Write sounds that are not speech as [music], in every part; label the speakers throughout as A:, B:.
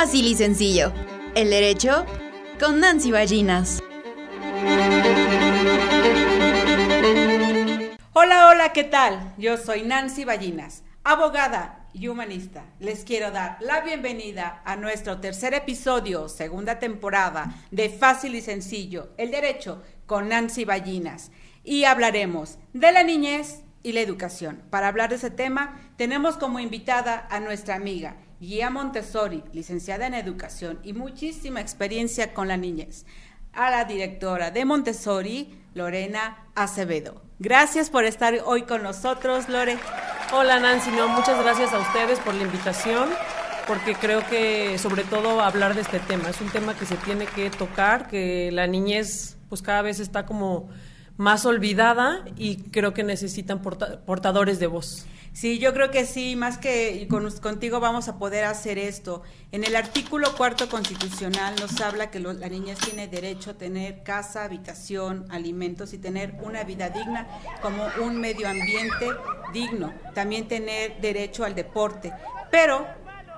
A: Fácil y sencillo. El derecho con Nancy Ballinas.
B: Hola, hola, ¿qué tal? Yo soy Nancy Ballinas, abogada y humanista. Les quiero dar la bienvenida a nuestro tercer episodio, segunda temporada de Fácil y Sencillo, el derecho con Nancy Ballinas. Y hablaremos de la niñez y la educación. Para hablar de ese tema, tenemos como invitada a nuestra amiga Guía Montessori, licenciada en educación y muchísima experiencia con la niñez, a la directora de Montessori, Lorena Acevedo. Gracias por estar hoy con nosotros, Lore.
C: Hola Nancy, no, muchas gracias a ustedes por la invitación, porque creo que sobre todo hablar de este tema, es un tema que se tiene que tocar, que la niñez pues cada vez está como más olvidada y creo que necesitan portadores de voz.
B: Sí, yo creo que sí, más que contigo vamos a poder hacer esto. En el artículo cuarto constitucional nos habla que la niñez tiene derecho a tener casa, habitación, alimentos y tener una vida digna como un medio ambiente digno. También tener derecho al deporte. Pero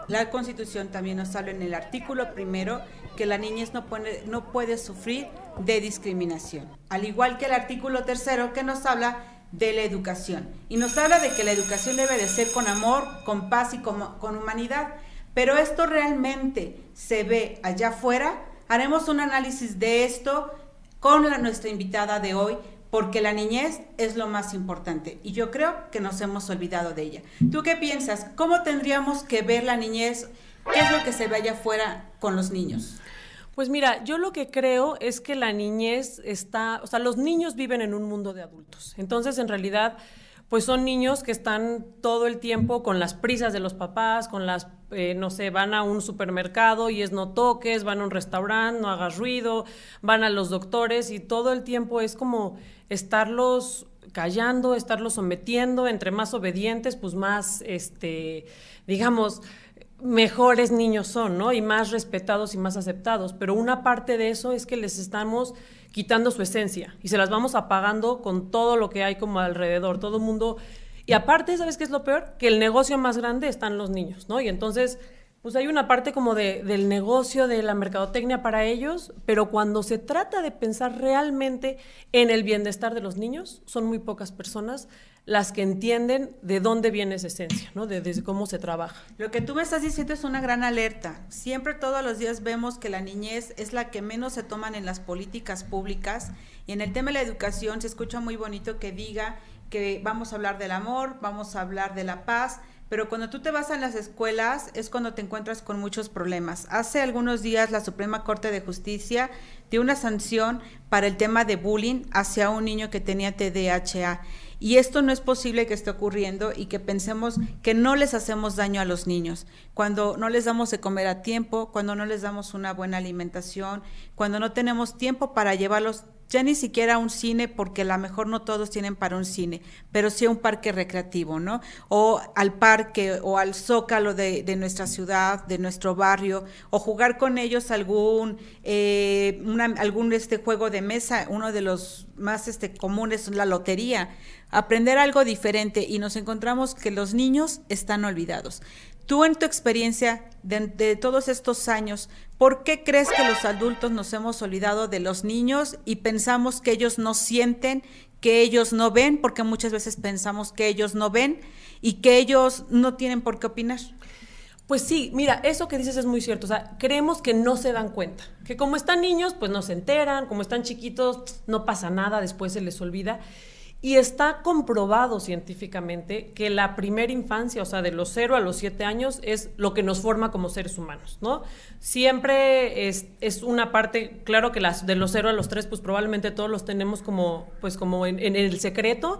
B: la constitución también nos habla en el artículo primero que la niñez no, no puede sufrir de discriminación. Al igual que el artículo tercero que nos habla de la educación. Y nos habla de que la educación debe de ser con amor, con paz y con, humanidad. Pero esto realmente se ve allá afuera. Haremos un análisis de esto con nuestra invitada de hoy, porque la niñez es lo más importante y yo creo que nos hemos olvidado de ella. ¿Tú qué piensas? ¿Cómo tendríamos que ver la niñez? ¿Qué es lo que se ve allá afuera con los niños?
C: Pues mira, yo lo que creo es que la niñez está, o sea, los niños viven en un mundo de adultos. Entonces, en realidad, pues son niños que están todo el tiempo con las prisas de los papás, con las, eh, no sé, van a un supermercado y es no toques, van a un restaurante, no hagas ruido, van a los doctores y todo el tiempo es como estarlos callando, estarlos sometiendo, entre más obedientes, pues más, este, digamos, mejores niños son, ¿no? Y más respetados y más aceptados. Pero una parte de eso es que les estamos quitando su esencia y se las vamos apagando con todo lo que hay como alrededor, todo el mundo. Y aparte, ¿sabes qué es lo peor? Que el negocio más grande están los niños, ¿no? Y entonces, pues hay una parte como de, del negocio, de la mercadotecnia para ellos, pero cuando se trata de pensar realmente en el bienestar de los niños, son muy pocas personas las que entienden de dónde viene esa esencia, ¿no? De, cómo se trabaja.
B: Lo que tú me estás diciendo es una gran alerta. Siempre todos los días vemos que la niñez es la que menos se toman en las políticas públicas y en el tema de la educación se escucha muy bonito que diga que vamos a hablar del amor, vamos a hablar de la paz, pero cuando tú te vas a las escuelas es cuando te encuentras con muchos problemas. Hace algunos días la Suprema Corte de Justicia dio una sanción para el tema de bullying hacia un niño que tenía TDAH y esto no es posible que esté ocurriendo y que pensemos que no les hacemos daño a los niños. Cuando no les damos de comer a tiempo, cuando no les damos una buena alimentación, cuando no tenemos tiempo para llevarlos ya ni siquiera un cine, porque a lo mejor no todos tienen para un cine, pero sí un parque recreativo, ¿no? O al parque o al zócalo de, nuestra ciudad, de nuestro barrio, o jugar con ellos algún, eh, algún este juego de mesa, uno de los más este, comunes, la lotería aprender algo diferente y nos encontramos que los niños están olvidados. Tú en tu experiencia de, todos estos años, ¿por qué crees que los adultos nos hemos olvidado de los niños y pensamos que ellos no sienten, que ellos no ven, porque muchas veces pensamos que ellos no ven y que ellos no tienen por qué opinar?
C: Pues sí, mira, eso que dices es muy cierto. O sea, creemos que no se dan cuenta. Que como están niños, pues no se enteran, como están chiquitos, no pasa nada, después se les olvida. Y está comprobado científicamente que la primera infancia, o sea, de los 0 a los 7 años, es lo que nos forma como seres humanos, ¿no? Siempre es, es una parte, claro que las de los 0 a los 3, pues probablemente todos los tenemos como, pues como en, el secreto,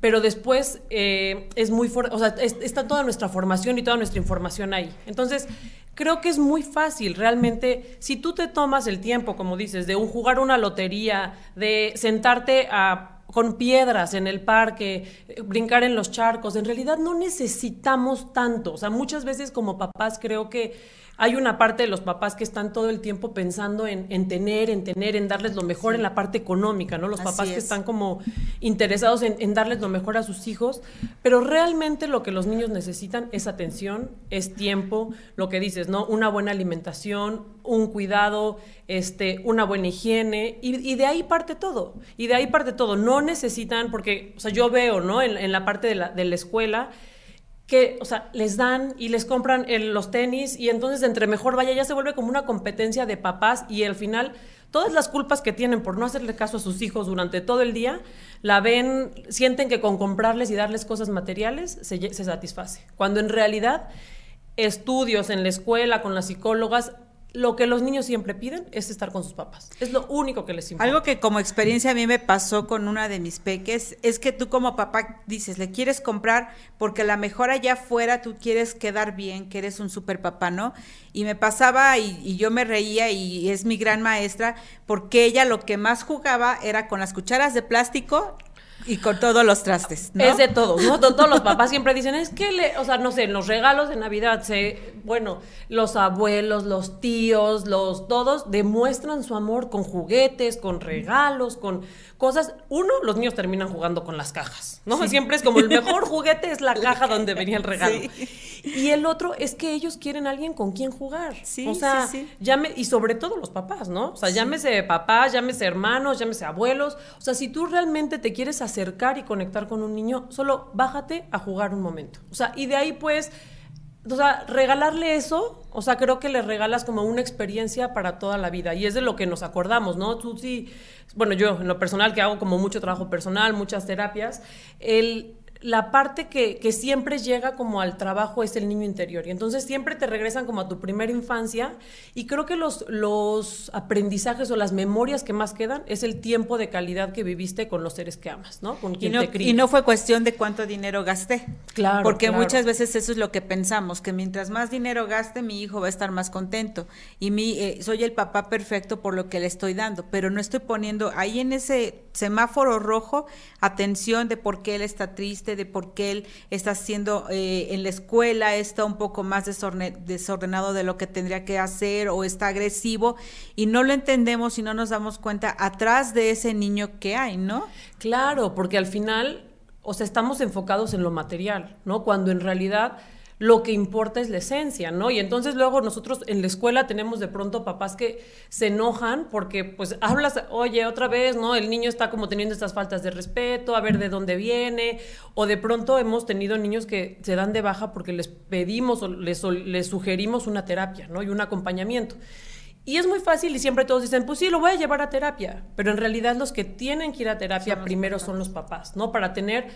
C: pero después eh, es muy fuerte, o sea, está toda nuestra formación y toda nuestra información ahí. Entonces, creo que es muy fácil, realmente, si tú te tomas el tiempo, como dices, de jugar una lotería, de sentarte a con piedras en el parque, eh, brincar en los charcos. En realidad no necesitamos tanto. O sea, muchas veces como papás creo que hay una parte de los papás que están todo el tiempo pensando en, tener, en tener, en darles lo mejor en la parte económica, ¿no? Los papás que están como interesados en, darles lo mejor a sus hijos, pero realmente lo que los niños necesitan es atención, es tiempo, lo que dices, ¿no? Una buena alimentación, un cuidado, este, una buena higiene, y, de ahí parte todo, y de ahí parte todo. No necesitan, porque, o sea, yo veo, ¿no? En, la parte de la, de la escuela, que, o sea, les dan y les compran los tenis y entonces entre mejor vaya ya se vuelve como una competencia de papás y al final todas las culpas que tienen por no hacerle caso a sus hijos durante todo el día, la ven, sienten que con comprarles y darles cosas materiales se, se satisface. Cuando en realidad estudios en la escuela con las psicólogas lo que los niños siempre piden es estar con sus papás. Es lo único que les importa.
B: Algo que como experiencia a mí me pasó con una de mis peques es que tú como papá dices, le quieres comprar porque a lo mejor allá afuera tú quieres quedar bien, que eres un super papá, ¿no? Y me pasaba y, y yo me reía y es mi gran maestra porque ella lo que más jugaba era con las cucharas de plástico y con todos los trastes.
C: Es de todo, ¿no? Todos los papás siempre dicen, es que, le, o sea, no sé, los regalos de Navidad, se, bueno, los abuelos, los tíos, los todos demuestran su amor con juguetes, con regalos, con cosas. Uno, los niños terminan jugando con las cajas, ¿no? Siempre es como el mejor [laughs] juguete es la caja donde venía el regalo. Y el otro es que ellos quieren a alguien con quien jugar. Sí, o sea, llame, y sobre todo los papás, ¿no? O sea, llámese papás, llámese hermanos, llámese abuelos. O sea, si tú realmente te quieres acercar y conectar con un niño, solo bájate a jugar un momento. O sea, y de ahí pues o sea, regalarle eso, o sea, creo que le regalas como una experiencia para toda la vida y es de lo que nos acordamos, ¿no? Tú sí, bueno, yo en lo personal que hago como mucho trabajo personal, muchas terapias, el la parte que, que, siempre llega como al trabajo es el niño interior. Y entonces siempre te regresan como a tu primera infancia. Y creo que los, los aprendizajes o las memorias que más quedan es el tiempo de calidad que viviste con los seres que amas, ¿no? Con quien
B: y no,
C: te
B: Y no fue cuestión de cuánto dinero gasté.
C: Claro.
B: Porque muchas veces eso es lo que pensamos, que mientras más dinero gaste, mi hijo va a estar más contento. Y mi, eh, soy el papá perfecto por lo que le estoy dando. Pero no estoy poniendo ahí en ese semáforo rojo atención de por qué él está triste de por qué él está haciendo eh, en la escuela, está un poco más desordenado de lo que tendría que hacer o está agresivo y no lo entendemos y no nos damos cuenta atrás de ese niño que hay, ¿no?
C: Claro, porque al final, o sea, estamos enfocados en lo material, ¿no? Cuando en realidad lo que importa es la esencia, ¿no? Y entonces luego nosotros en la escuela tenemos de pronto papás que se enojan porque pues hablas, oye, otra vez, ¿no? El niño está como teniendo estas faltas de respeto, a ver de dónde viene, o de pronto hemos tenido niños que se dan de baja porque les pedimos o les, les sugerimos una terapia, ¿no? Y un acompañamiento. Y es muy fácil y siempre todos dicen, pues sí, lo voy a llevar a terapia, pero en realidad los que tienen que ir a terapia primero son los papás, ¿no? Para tener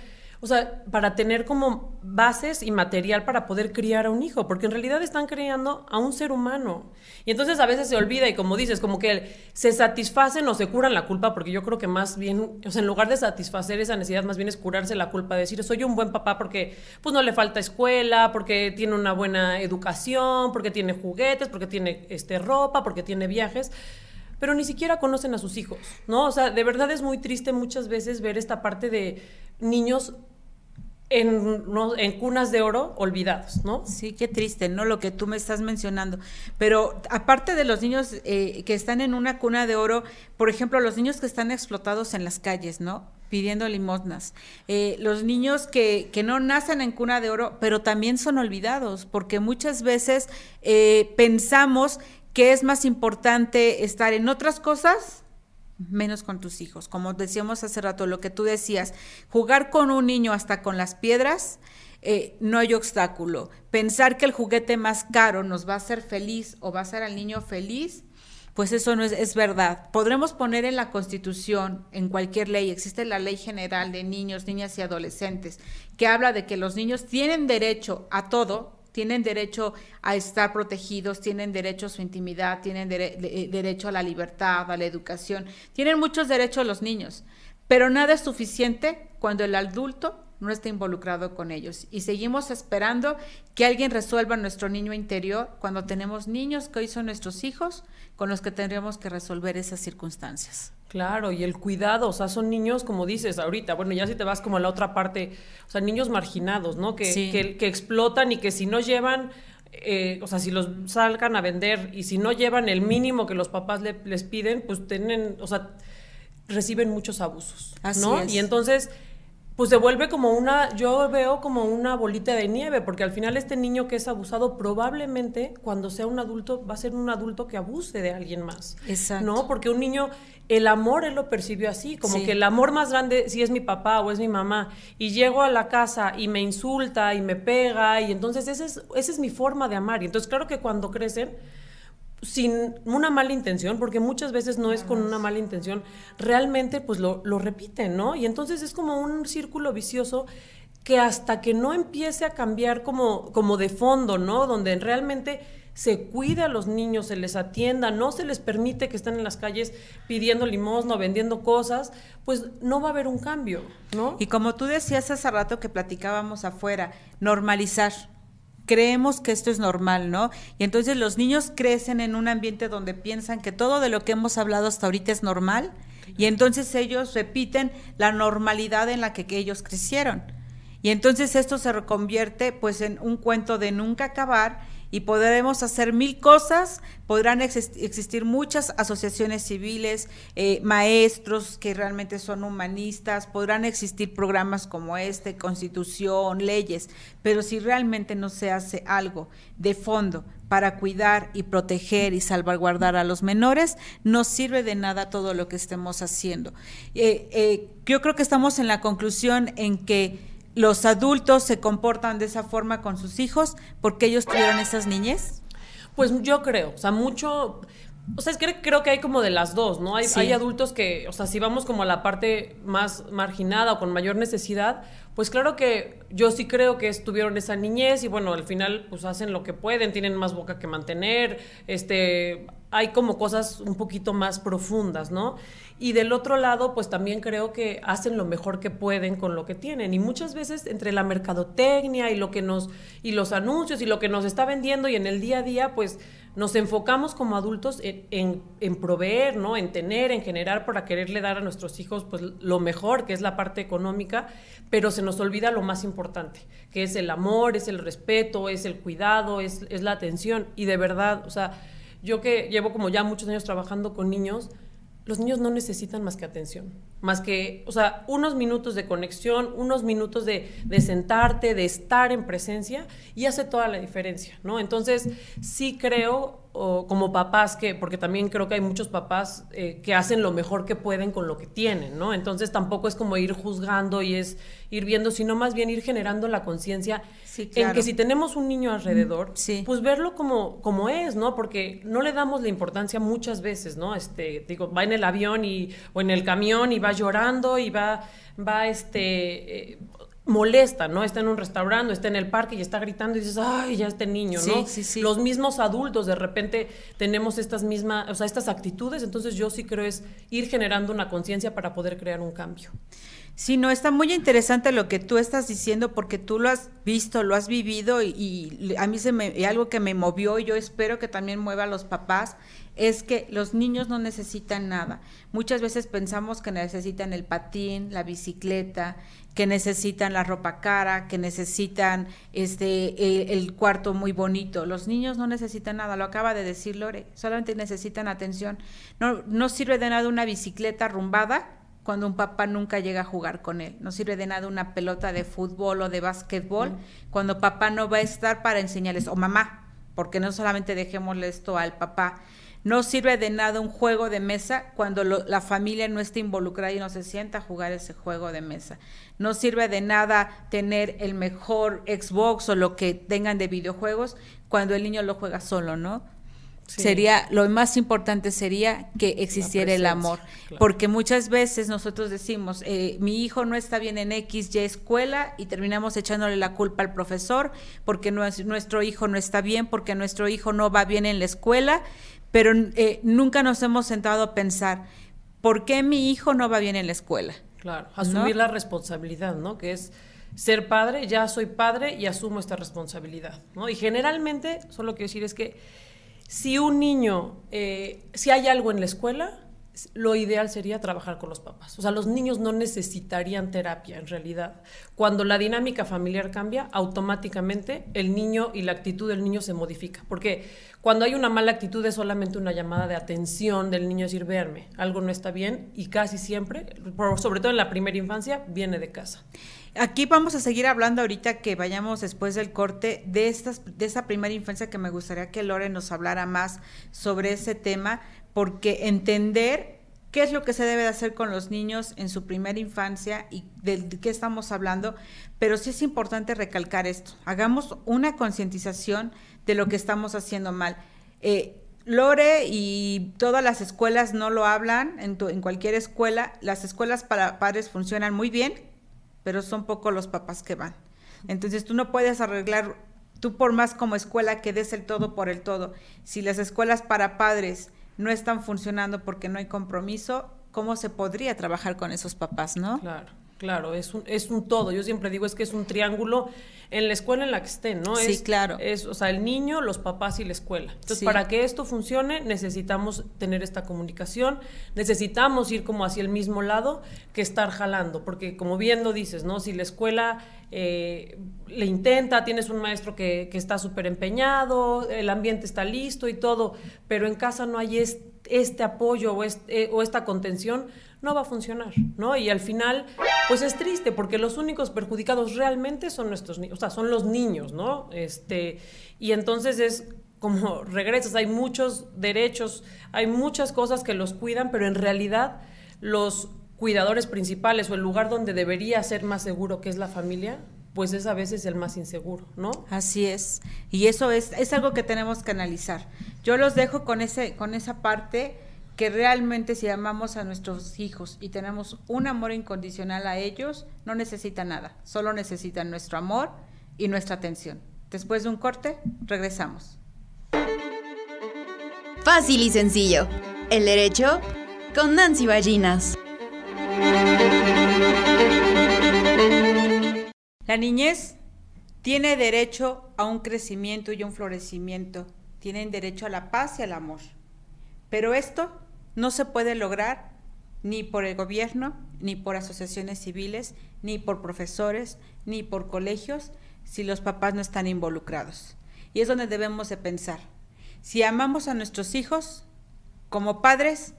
C: o sea, para tener como bases y material para poder criar a un hijo, porque en realidad están criando a un ser humano. Y entonces a veces se olvida y como dices, como que se satisfacen o se curan la culpa, porque yo creo que más bien, o sea, en lugar de satisfacer esa necesidad, más bien es curarse la culpa, decir, soy un buen papá porque pues no le falta escuela, porque tiene una buena educación, porque tiene juguetes, porque tiene este, ropa, porque tiene viajes pero ni siquiera conocen a sus hijos, ¿no? O sea, de verdad es muy triste muchas veces ver esta parte de niños en, en, cunas de oro olvidados, ¿no?
B: Sí, qué triste, ¿no? Lo que tú me estás mencionando. Pero aparte de los niños eh, que están en una cuna de oro, por ejemplo, los niños que están explotados en las calles, ¿no? Pidiendo limosnas. Eh, los niños que, que, no nacen en cuna de oro, pero también son olvidados, porque muchas veces eh, pensamos que es más importante estar en otras cosas menos con tus hijos. Como decíamos hace rato, lo que tú decías, jugar con un niño hasta con las piedras, eh, no hay obstáculo. Pensar que el juguete más caro nos va a hacer feliz o va a hacer al niño feliz, pues eso no es, es, verdad. Podremos poner en la Constitución, en cualquier ley, existe la Ley General de Niños, Niñas y Adolescentes, que habla de que los niños tienen derecho a todo, tienen derecho a estar protegidos, tienen derecho a su intimidad, tienen eh, derecho a la libertad, a la educación, tienen muchos derechos los niños, pero nada es suficiente cuando el adulto no está involucrado con ellos. Y seguimos esperando que alguien resuelva nuestro niño interior cuando tenemos niños que hoy son nuestros hijos con los que tendríamos que resolver esas circunstancias.
C: Claro, y el cuidado, o sea, son niños, como dices ahorita, bueno, ya si te vas como a la otra parte, o sea, niños marginados, ¿no? Que, que, que explotan y que si no llevan eh, o sea, si los salgan a vender y si no llevan el mínimo que los papás les piden, pues tienen, o sea, reciben muchos abusos, ¿no? Y entonces, pues se vuelve como una, yo veo como una bolita de nieve, porque al final este niño que es abusado probablemente cuando sea un adulto va a ser un adulto que abuse de alguien más. Exacto. ¿No? Porque un niño, el amor él lo percibió así, como que el amor más grande si es mi papá o es mi mamá, y llego a la casa y me insulta y me pega, y entonces esa es, esa es mi forma de amar. Y entonces claro que cuando crecen, sin una mala intención, porque muchas veces no es con una mala intención, realmente pues lo, lo repiten, ¿no? Y entonces es como un círculo vicioso que hasta que no empiece a cambiar como, como de fondo, ¿no? Donde realmente se cuide a los niños, se les atienda, no se les permite que estén en las calles pidiendo limosna, vendiendo cosas, pues no va a haber un cambio, ¿no?
B: Y como tú decías hace rato que platicábamos afuera, normalizar creemos que esto es normal, ¿no? Y entonces los niños crecen en un ambiente donde piensan que todo de lo que hemos hablado hasta ahorita es normal y entonces ellos repiten la normalidad en la que, ellos crecieron. Y entonces esto se reconvierte pues en un cuento de nunca acabar y podremos hacer mil cosas, podrán existir muchas asociaciones civiles, eh, maestros que realmente son humanistas, podrán existir programas como este, constitución, leyes, pero si realmente no se hace algo de fondo para cuidar y proteger y salvaguardar a los menores, no sirve de nada todo lo que estemos haciendo. Eh, eh, yo creo que estamos en la conclusión en que los adultos se comportan de esa forma con sus hijos porque ellos tuvieron esas niñez?
C: Pues yo creo, o sea, mucho, o sea, es que creo que hay como de las dos, ¿no? Hay, hay, adultos que, o sea, si vamos como a la parte más marginada o con mayor necesidad, pues claro que yo sí creo que estuvieron esa niñez y bueno, al final pues hacen lo que pueden, tienen más boca que mantener, este, hay como cosas un poquito más profundas, ¿no? Y del otro lado, pues también creo que hacen lo mejor que pueden con lo que tienen. Y muchas veces entre la mercadotecnia y lo que nos, y los anuncios y lo que nos está vendiendo y en el día a día, pues nos enfocamos como adultos en, en, proveer, ¿no? En tener, en generar para quererle dar a nuestros hijos pues lo mejor, que es la parte económica, pero se nos olvida lo más importante, que es el amor, es el respeto, es el cuidado, es, es la atención. Y de verdad, o sea, yo que llevo como ya muchos años trabajando con niños, los niños no necesitan más que atención, más que, o sea, unos minutos de conexión, unos minutos de, de, sentarte, de estar en presencia y hace toda la diferencia, ¿no? Entonces, sí creo o como papás que, porque también creo que hay muchos papás eh, que hacen lo mejor que pueden con lo que tienen, ¿no? Entonces tampoco es como ir juzgando y es ir viendo, sino más bien ir generando la conciencia en que si tenemos un niño alrededor, mm, pues verlo como, como es, ¿no? Porque no le damos la importancia muchas veces, ¿no? Este, digo, va en el avión y, o en el camión y va llorando y va, va este, eh, molesta, ¿no? Está en un restaurante, está en el parque y está gritando y dices, ay, ya este niño, ¿no? Sí, sí, Los mismos adultos de repente tenemos estas mismas, o sea, estas actitudes, entonces yo sí creo es ir generando una conciencia para poder crear un cambio.
B: Sí, no, está muy interesante lo que tú estás diciendo porque tú lo has visto, lo has vivido y, a mí se me, algo que me movió y yo espero que también mueva a los papás es que los niños no necesitan nada. Muchas veces pensamos que necesitan el patín, la bicicleta, que necesitan la ropa cara, que necesitan este el, cuarto muy bonito. Los niños no necesitan nada, lo acaba de decir Lore, solamente necesitan atención. No, no sirve de nada una bicicleta rumbada cuando un papá nunca llega a jugar con él. No sirve de nada una pelota de fútbol o de básquetbol cuando papá no va a estar para enseñarles, o mamá, porque no solamente dejémosle esto al papá, no sirve de nada un juego de mesa cuando la familia no está involucrada y no se sienta a jugar ese juego de mesa. No sirve de nada tener el mejor Xbox o lo que tengan de videojuegos cuando el niño lo juega solo, ¿no? Sería, lo más importante sería que existiera el amor, porque muchas veces nosotros decimos, eh, mi hijo no está bien en X, Y escuela y terminamos echándole la culpa al profesor, porque nuestro hijo no está bien, porque nuestro hijo no va bien en la escuela pero eh, nunca nos hemos sentado a pensar, ¿por qué mi hijo no va bien en la escuela?
C: Claro, asumir la responsabilidad, ¿no? Que es ser padre, ya soy padre y asumo esta responsabilidad, ¿no? Y generalmente, solo quiero decir es que si un niño, eh, si hay algo en la escuela, lo ideal sería trabajar con los papás. O sea, los niños no necesitarían terapia en realidad. Cuando la dinámica familiar cambia, automáticamente el niño y la actitud del niño se modifica. Porque cuando hay una mala actitud es solamente una llamada de atención del niño, decir, verme, algo no está bien y casi siempre, sobre todo en la primera infancia, viene de casa.
B: Aquí vamos a seguir hablando ahorita que vayamos después del corte de, estas, de esa primera infancia que me gustaría que Lore nos hablara más sobre ese tema, porque entender qué es lo que se debe de hacer con los niños en su primera infancia y de qué estamos hablando, pero sí es importante recalcar esto, hagamos una concientización de lo que estamos haciendo mal. Eh, Lore y todas las escuelas no lo hablan, en, en cualquier escuela, las escuelas para padres funcionan muy bien, pero son pocos los papás que van. Entonces tú no puedes arreglar, tú por más como escuela que des el todo por el todo, si las escuelas para padres no están funcionando porque no hay compromiso, ¿cómo se podría trabajar con esos papás, no?
C: Claro. Claro, es un, es un todo. Yo siempre digo es que es un triángulo en la escuela en la que estén, ¿no?
B: Sí, claro.
C: Es, o sea, el niño, los papás y la escuela. Entonces, para que esto funcione, necesitamos tener esta comunicación, necesitamos ir como hacia el mismo lado que estar jalando, porque como bien lo dices, ¿no? Si la escuela eh, le intenta, tienes un maestro que, que está súper empeñado, el ambiente está listo y todo, pero en casa no hay este, apoyo o, este, o esta contención, no va a funcionar, ¿no? Y al final, pues es triste porque los únicos perjudicados realmente son nuestros niños, o sea, son los niños, ¿no? Este, y entonces es como [laughs] regresas, hay muchos derechos, hay muchas cosas que los cuidan, pero en realidad los cuidadores principales o el lugar donde debería ser más seguro, que es la familia, pues es a veces el más inseguro, ¿no?
B: Así es. Y eso es, es algo que tenemos que analizar. Yo los dejo con, ese, con esa parte que realmente si amamos a nuestros hijos y tenemos un amor incondicional a ellos, no necesitan nada, solo necesitan nuestro amor y nuestra atención. Después de un corte, regresamos.
A: Fácil y sencillo. El derecho con Nancy Ballinas.
B: La niñez tiene derecho a un crecimiento y un florecimiento. Tienen derecho a la paz y al amor. Pero esto no se puede lograr ni por el gobierno, ni por asociaciones civiles, ni por profesores, ni por colegios, si los papás no están involucrados. Y es donde debemos de pensar. Si amamos a nuestros hijos, como padres,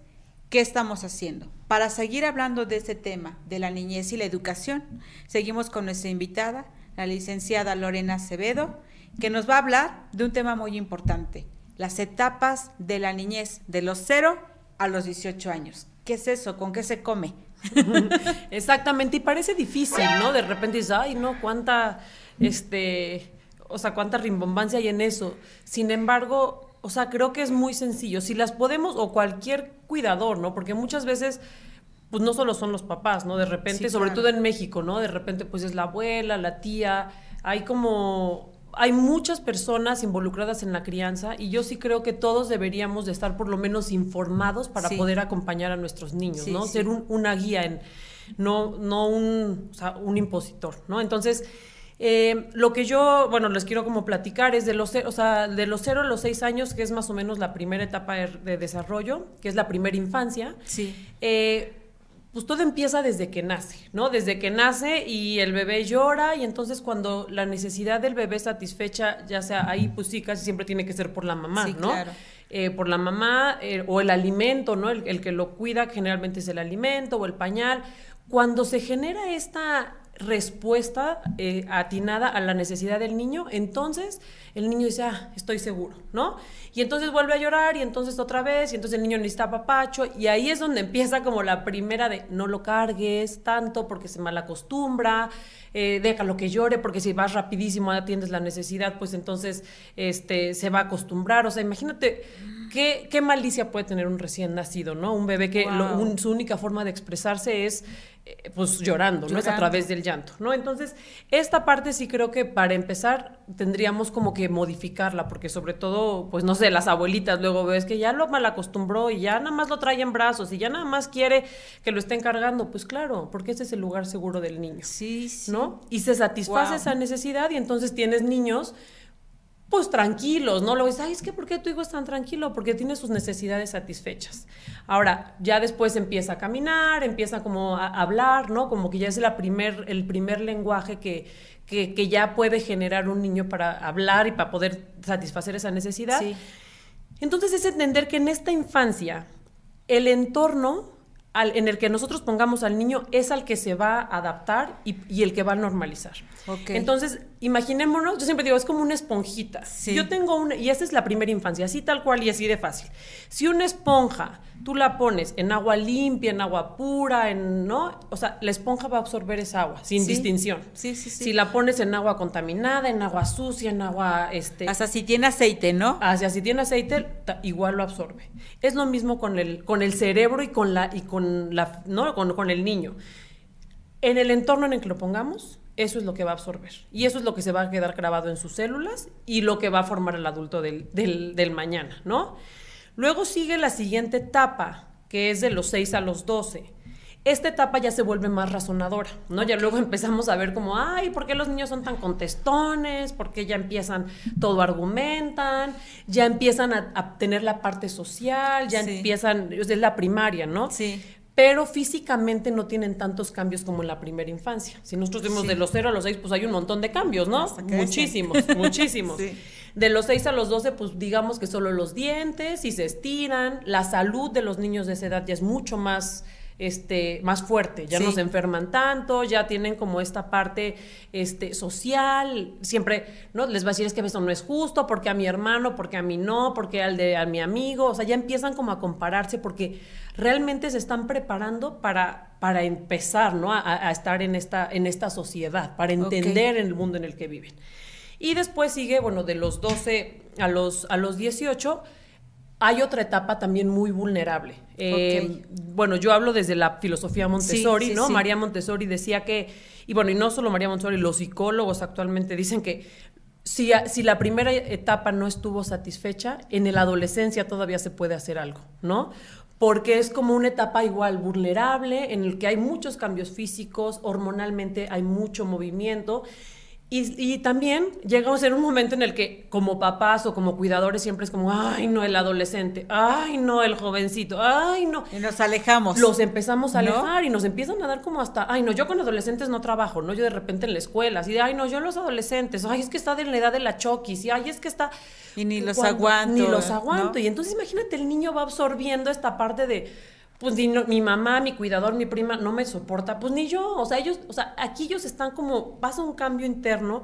B: ¿qué estamos haciendo? Para seguir hablando de este tema, de la niñez y la educación, seguimos con nuestra invitada, la licenciada Lorena Acevedo, que nos va a hablar de un tema muy importante, las etapas de la niñez, de los cero a los 18 años. ¿Qué es eso? ¿Con qué se come? [laughs]
C: Exactamente, y parece difícil, ¿no? De repente dices, ay, no, cuánta, este, o sea, cuánta rimbombancia hay en eso. Sin embargo, o sea, creo que es muy sencillo. Si las podemos, o cualquier cuidador, ¿no? Porque muchas veces pues no solo son los papás, ¿no? De repente, sobre todo en México, ¿no? De repente pues es la abuela, la tía, hay como hay muchas personas involucradas en la crianza y yo sí creo que todos deberíamos de estar por lo menos informados para poder acompañar a nuestros niños, ¿no? Ser una guía, en, no, no un, un impositor, ¿no? Entonces, eh, lo que yo, bueno, les quiero como platicar es de los, o sea, de los 0 a los 6 años, que es más o menos la primera etapa de, desarrollo, que es la primera infancia.
B: Sí.
C: Eh, pues todo empieza desde que nace, ¿no? Desde que nace y el bebé llora y entonces cuando la necesidad del bebé satisfecha, ya sea ahí, pues sí, casi siempre tiene que ser por la mamá, ¿no? Claro. Eh, por la mamá eh, o el alimento, ¿no? El, el, que lo cuida generalmente es el alimento o el pañal. Cuando se genera esta respuesta eh, atinada a la necesidad del niño, entonces el niño dice, ah, estoy seguro, ¿no? Y entonces vuelve a llorar y entonces otra vez, y entonces el niño necesita papacho, y ahí es donde [laughs] empieza como la primera de no lo cargues tanto porque se malacostumbra, eh, déjalo que llore porque si vas rapidísimo atiendes la necesidad, pues entonces este, se va a acostumbrar, o sea, imagínate ¿qué, qué malicia puede tener un recién nacido, ¿no? Un bebé que su única forma de expresarse es eh, pues llorando, ¿no? Es a través del llanto, ¿no? Entonces, esta parte sí creo que para empezar tendríamos como que modificarla, porque sobre todo, pues no sé, las abuelitas luego ves que ya lo mal acostumbró y ya nada más lo trae en brazos y ya nada más quiere que lo estén cargando, pues claro, porque ese es el lugar seguro del niño.
B: Sí, sí.
C: ¿No? Y se satisface esa necesidad y entonces tienes niños pues tranquilos, ¿no? Lo ves, ay, es que ¿por qué tu hijo es tan tranquilo? Porque tiene sus necesidades satisfechas. Ahora, ya después empieza a caminar, empieza como a hablar, ¿no? Como que ya es la primer, el primer lenguaje que, que, ya puede generar un niño para hablar y para poder satisfacer esa necesidad. Sí. Entonces es entender que en esta infancia el entorno en el que nosotros pongamos al niño es al que se va a adaptar y, el que va a normalizar. Entonces, imaginémonos, yo siempre digo, es como una esponjita. Yo tengo una, y esa es la primera infancia, así tal cual y así de fácil. Si una esponja tú la pones en agua limpia, en agua pura, en, ¿no? O sea, la esponja va a absorber esa agua, sin distinción.
B: Sí, sí, sí.
C: Si la pones en agua contaminada, en agua sucia, en agua, este...
B: Hasta si tiene aceite, ¿no?
C: Hasta si tiene aceite, igual lo absorbe. Es lo mismo con el, con el cerebro y con la, y con la, ¿no? Con, con el niño. En el entorno en el que lo pongamos, eso es lo que va a absorber. Y eso es lo que se va a quedar grabado en sus células y lo que va a formar el adulto del, del, del mañana, ¿no? Luego sigue la siguiente etapa, que es de los 6 a los 12. Esta etapa ya se vuelve más razonadora, ¿no? Ya luego [laughs] empezamos a ver como, ay, ¿por qué los niños son tan contestones? ¿Por qué ya empiezan, todo argumentan? Ya empiezan a, tener la parte social, ya empiezan, es la primaria, ¿no?
B: Sí
C: pero físicamente no tienen tantos cambios como en la primera infancia. Si nosotros vemos de los 0 a los 6, pues hay un montón de cambios, ¿no? Muchísimos, [laughs] muchísimos. De los 6 a los 12, pues digamos que solo los dientes y se estiran. La salud de los niños de esa edad ya es mucho más este, más fuerte, ya no se enferman tanto, ya tienen como esta parte este, social, siempre, ¿no? Les va a decir es que eso no es justo, porque a mi hermano, porque a mí no, porque al de a mi amigo, o sea, ya empiezan como a compararse porque realmente se están preparando para, para empezar, ¿no? A, estar en esta, en esta sociedad, para entender el mundo en el que viven. Y después sigue, bueno, de los 12 a los, a los 18, hay otra etapa también muy vulnerable. Eh, bueno, yo hablo desde la filosofía Montessori, ¿no? María Montessori decía que, y bueno, y no solo María Montessori, los psicólogos actualmente dicen que si, si, la primera etapa no estuvo satisfecha, en la adolescencia todavía se puede hacer algo, ¿no? Porque es como una etapa igual vulnerable en el que hay muchos cambios físicos, hormonalmente hay mucho movimiento. Y, también llegamos en un momento en el que como papás o como cuidadores siempre es como, ay no, el adolescente, ay no, el jovencito, ay no.
B: Y nos alejamos.
C: Los empezamos a alejar y nos empiezan a dar como hasta, ay no, yo con adolescentes no trabajo, ¿no? Yo de repente en la escuela, así de, ay no, yo los adolescentes, ay es que está de la edad de la choquis, y ay es que está...
B: Y ni los aguanto.
C: Ni los aguanto. Y entonces imagínate, el niño va absorbiendo esta parte de, pues ni mi mamá, mi cuidador, mi prima no me soporta, pues ni yo. O sea, ellos, o sea, aquí ellos están como, pasa un cambio interno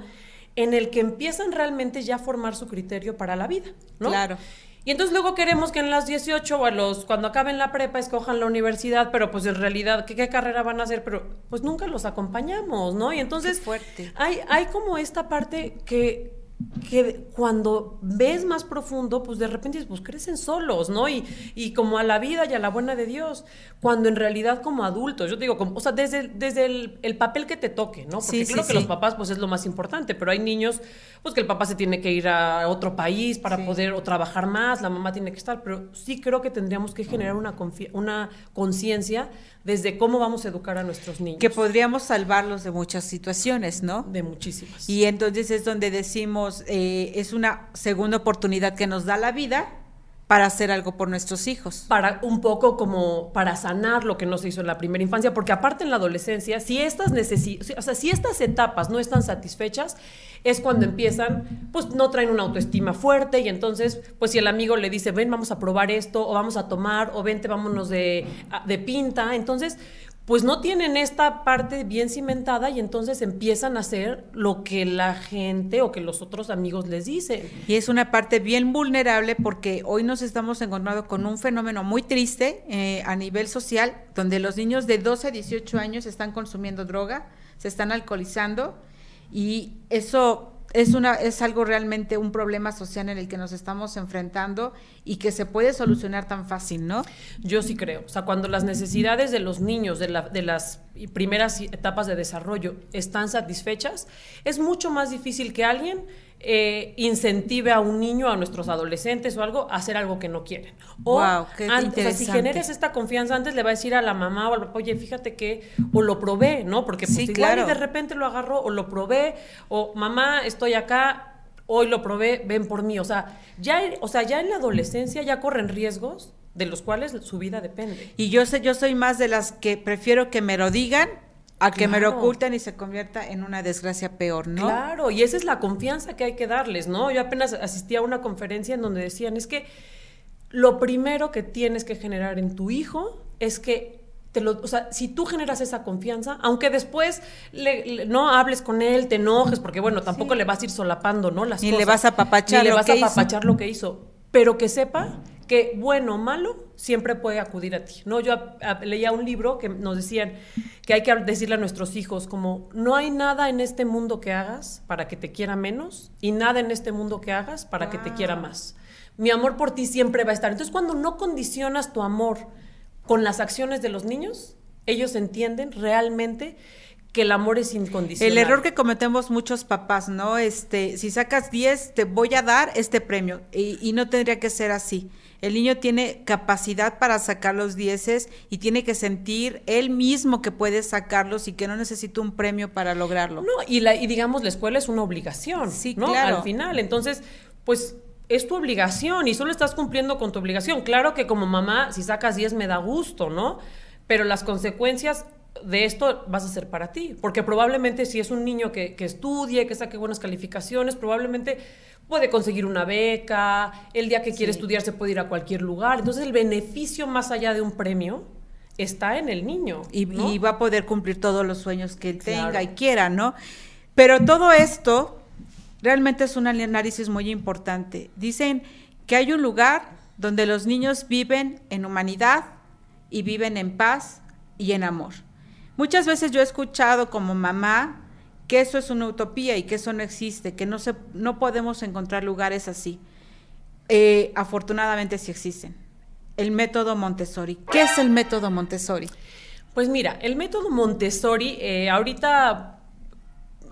C: en el que empiezan realmente ya a formar su criterio para la vida, ¿no?
B: Claro.
C: Y entonces luego queremos que en las 18 o a los, cuando acaben la prepa escojan la universidad, pero pues en realidad, ¿qué, carrera van a hacer? Pero pues nunca los acompañamos, ¿no? Y entonces
B: fuerte.
C: Hay, hay como esta parte que que cuando ves más profundo, pues de repente pues crecen solos, ¿no? Y, y como a la vida y a la buena de Dios, cuando en realidad como adultos, yo digo, como, o sea, desde, desde el, papel que te toque, ¿no? Porque creo que los papás pues es lo más importante, pero hay niños pues que el papá se tiene que ir a otro país para poder o trabajar más, la mamá tiene que estar, pero sí creo que tendríamos que generar una, una conciencia desde cómo vamos a educar a nuestros niños.
B: Que podríamos salvarlos de muchas situaciones, ¿no?
C: De muchísimas.
B: Y entonces es donde decimos, eh, es una segunda oportunidad que nos da la vida para hacer algo por nuestros hijos.
C: Para un poco como para sanar lo que no se hizo en la primera infancia, porque aparte en la adolescencia, si estas o sea, si estas etapas no están satisfechas, es cuando empiezan, pues no traen una autoestima fuerte y entonces, pues si el amigo le dice, ven, vamos a probar esto, o vamos a tomar, o vente, vámonos de, de pinta, entonces pues no tienen esta parte bien cimentada y entonces empiezan a hacer lo que la gente o que los otros amigos les dicen.
B: Y es una parte bien vulnerable porque hoy nos estamos encontrando con un fenómeno muy triste eh, a nivel social, donde los niños de 12 a 18 años están consumiendo droga, se están alcoholizando y eso es, una, es algo realmente un problema social en el que nos estamos enfrentando y que se puede solucionar tan fácil, ¿no?
C: Yo sí creo. O sea, cuando las necesidades de los niños de, la, de las primeras etapas de desarrollo están satisfechas, es mucho más difícil que alguien eh, incentive a un niño, a nuestros adolescentes o algo, a hacer algo que no quieren. O,
B: wow, qué
C: antes, si generas esta confianza antes, le va a decir a la mamá o al papá, oye, fíjate que, o lo probé, ¿no? Porque pues,
B: Sí,
C: igual
B: claro.
C: y de repente lo agarró, o lo probé, o mamá, estoy acá, hoy lo probé, ven por mí. O sea, ya, o sea, ya en la adolescencia ya corren riesgos de los cuales su vida depende.
B: Y yo sé, yo soy más de las que prefiero que me lo digan a que me lo oculten y se convierta en una desgracia peor, ¿no?
C: Claro, y esa es la confianza que hay que darles, ¿no? Yo apenas asistí a una conferencia en donde decían, es que lo primero que tienes que generar en tu hijo es que te lo, o sea, si tú generas esa confianza, aunque después le- le- no hables con él, te enojes, porque bueno, tampoco le vas a ir solapando, ¿no? Las
B: Ni le vas a apapachar
C: Ni le vas a
B: hizo.
C: apapachar lo que hizo, pero que sepa que bueno o malo siempre puede acudir a ti, ¿no? Yo a- a- leía un libro que nos decían que hay que decirle a nuestros hijos como no hay nada en este mundo que hagas para que te quiera menos y nada en este mundo que hagas para que te quiera más. Mi amor por ti siempre va a estar. Entonces, cuando no condicionas tu amor con las acciones de los niños, ellos entienden realmente que el amor es incondicional.
B: El error que cometemos muchos papás, ¿no? Este, si sacas 10, te voy a dar este premio. Y, y no tendría que ser así. El niño tiene capacidad para sacar los dieces y tiene que sentir él mismo que puede sacarlos y que no necesita un premio para lograrlo.
C: No, y, la, y digamos, la escuela es una obligación.
B: Sí,
C: ¿no?
B: claro.
C: Al final. Entonces, pues es tu obligación y solo estás cumpliendo con tu obligación. Claro que como mamá, si sacas 10 me da gusto, ¿no? Pero las consecuencias de esto vas a ser para ti. Porque probablemente si es un niño que, que estudie, que saque buenas calificaciones, probablemente puede conseguir una beca, el día que quiere estudiar se puede ir a cualquier lugar. Entonces el beneficio más allá de un premio está en el niño.
B: y,
C: ¿no?
B: y va a poder cumplir todos los sueños que tenga y quiera, ¿no? Pero todo esto realmente es un análisis muy importante. Dicen que hay un lugar donde los niños viven en humanidad y viven en paz y en amor. Muchas veces yo he escuchado como mamá que eso es una utopía y que eso no existe, que no, se, no podemos encontrar lugares así. Eh, afortunadamente sí existen. El método Montessori. ¿Qué es el método Montessori?
C: Pues mira, el método Montessori eh, ahorita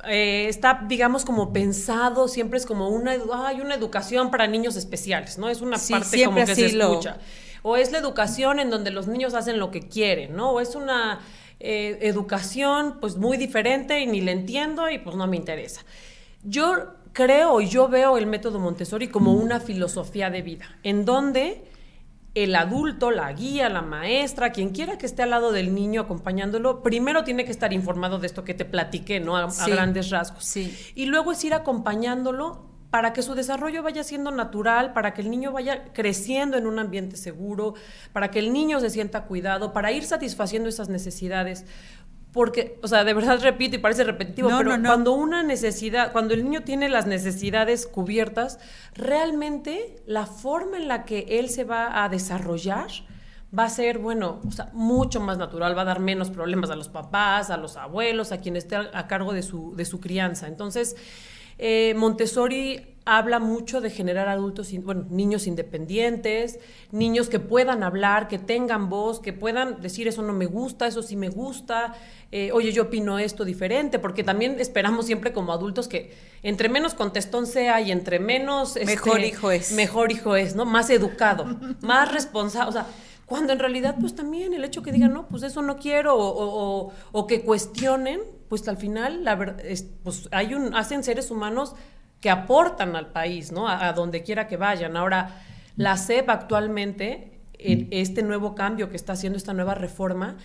C: eh, está, digamos, como pensado, siempre es como una, hay una educación para niños especiales, ¿no? Es una
B: Sí,
C: parte como que se
B: lo-
C: escucha. O es la educación en donde los niños hacen lo que quieren, ¿no? O es una eh, educación pues muy diferente y ni la entiendo y pues no me interesa. Yo creo y yo veo el método Montessori como una filosofía de vida, en donde el adulto, la guía, la maestra, quien quiera que esté al lado del niño acompañándolo, primero tiene que estar informado de esto que te platiqué, ¿no? A, a grandes rasgos.
B: sí.
C: Y luego es ir acompañándolo para que su desarrollo vaya siendo natural, para que el niño vaya creciendo en un ambiente seguro, para que el niño se sienta cuidado, para ir satisfaciendo esas necesidades. Porque, o sea, de verdad [laughs] repito y parece repetitivo,
B: No,
C: pero
B: no, no.
C: cuando una necesidad, cuando el niño tiene las necesidades cubiertas, realmente la forma en la que él se va a desarrollar va a ser, bueno, o sea, mucho más natural, va a dar menos problemas a los papás, a los abuelos, a quien esté a, a cargo de su, de su crianza. Entonces, eh, Montessori habla mucho de generar adultos, bueno, niños independientes, niños que puedan hablar, que tengan voz, que puedan decir eso no me gusta, eso sí me gusta, eh, oye, yo opino esto diferente, porque también esperamos siempre como adultos que entre menos contestón sea y entre menos... este,
B: Mejor hijo es.
C: Mejor hijo es, ¿no? Más educado, [laughs] más responsable, o sea... Cuando en realidad, pues también el hecho que digan, no, pues eso no quiero, o, o- o- o que cuestionen, pues al final, la verdad, es- pues hay un, hacen seres humanos que aportan al país, ¿no? A, a donde quiera que vayan. Ahora, la SEP actualmente, en este nuevo cambio que está haciendo esta nueva reforma,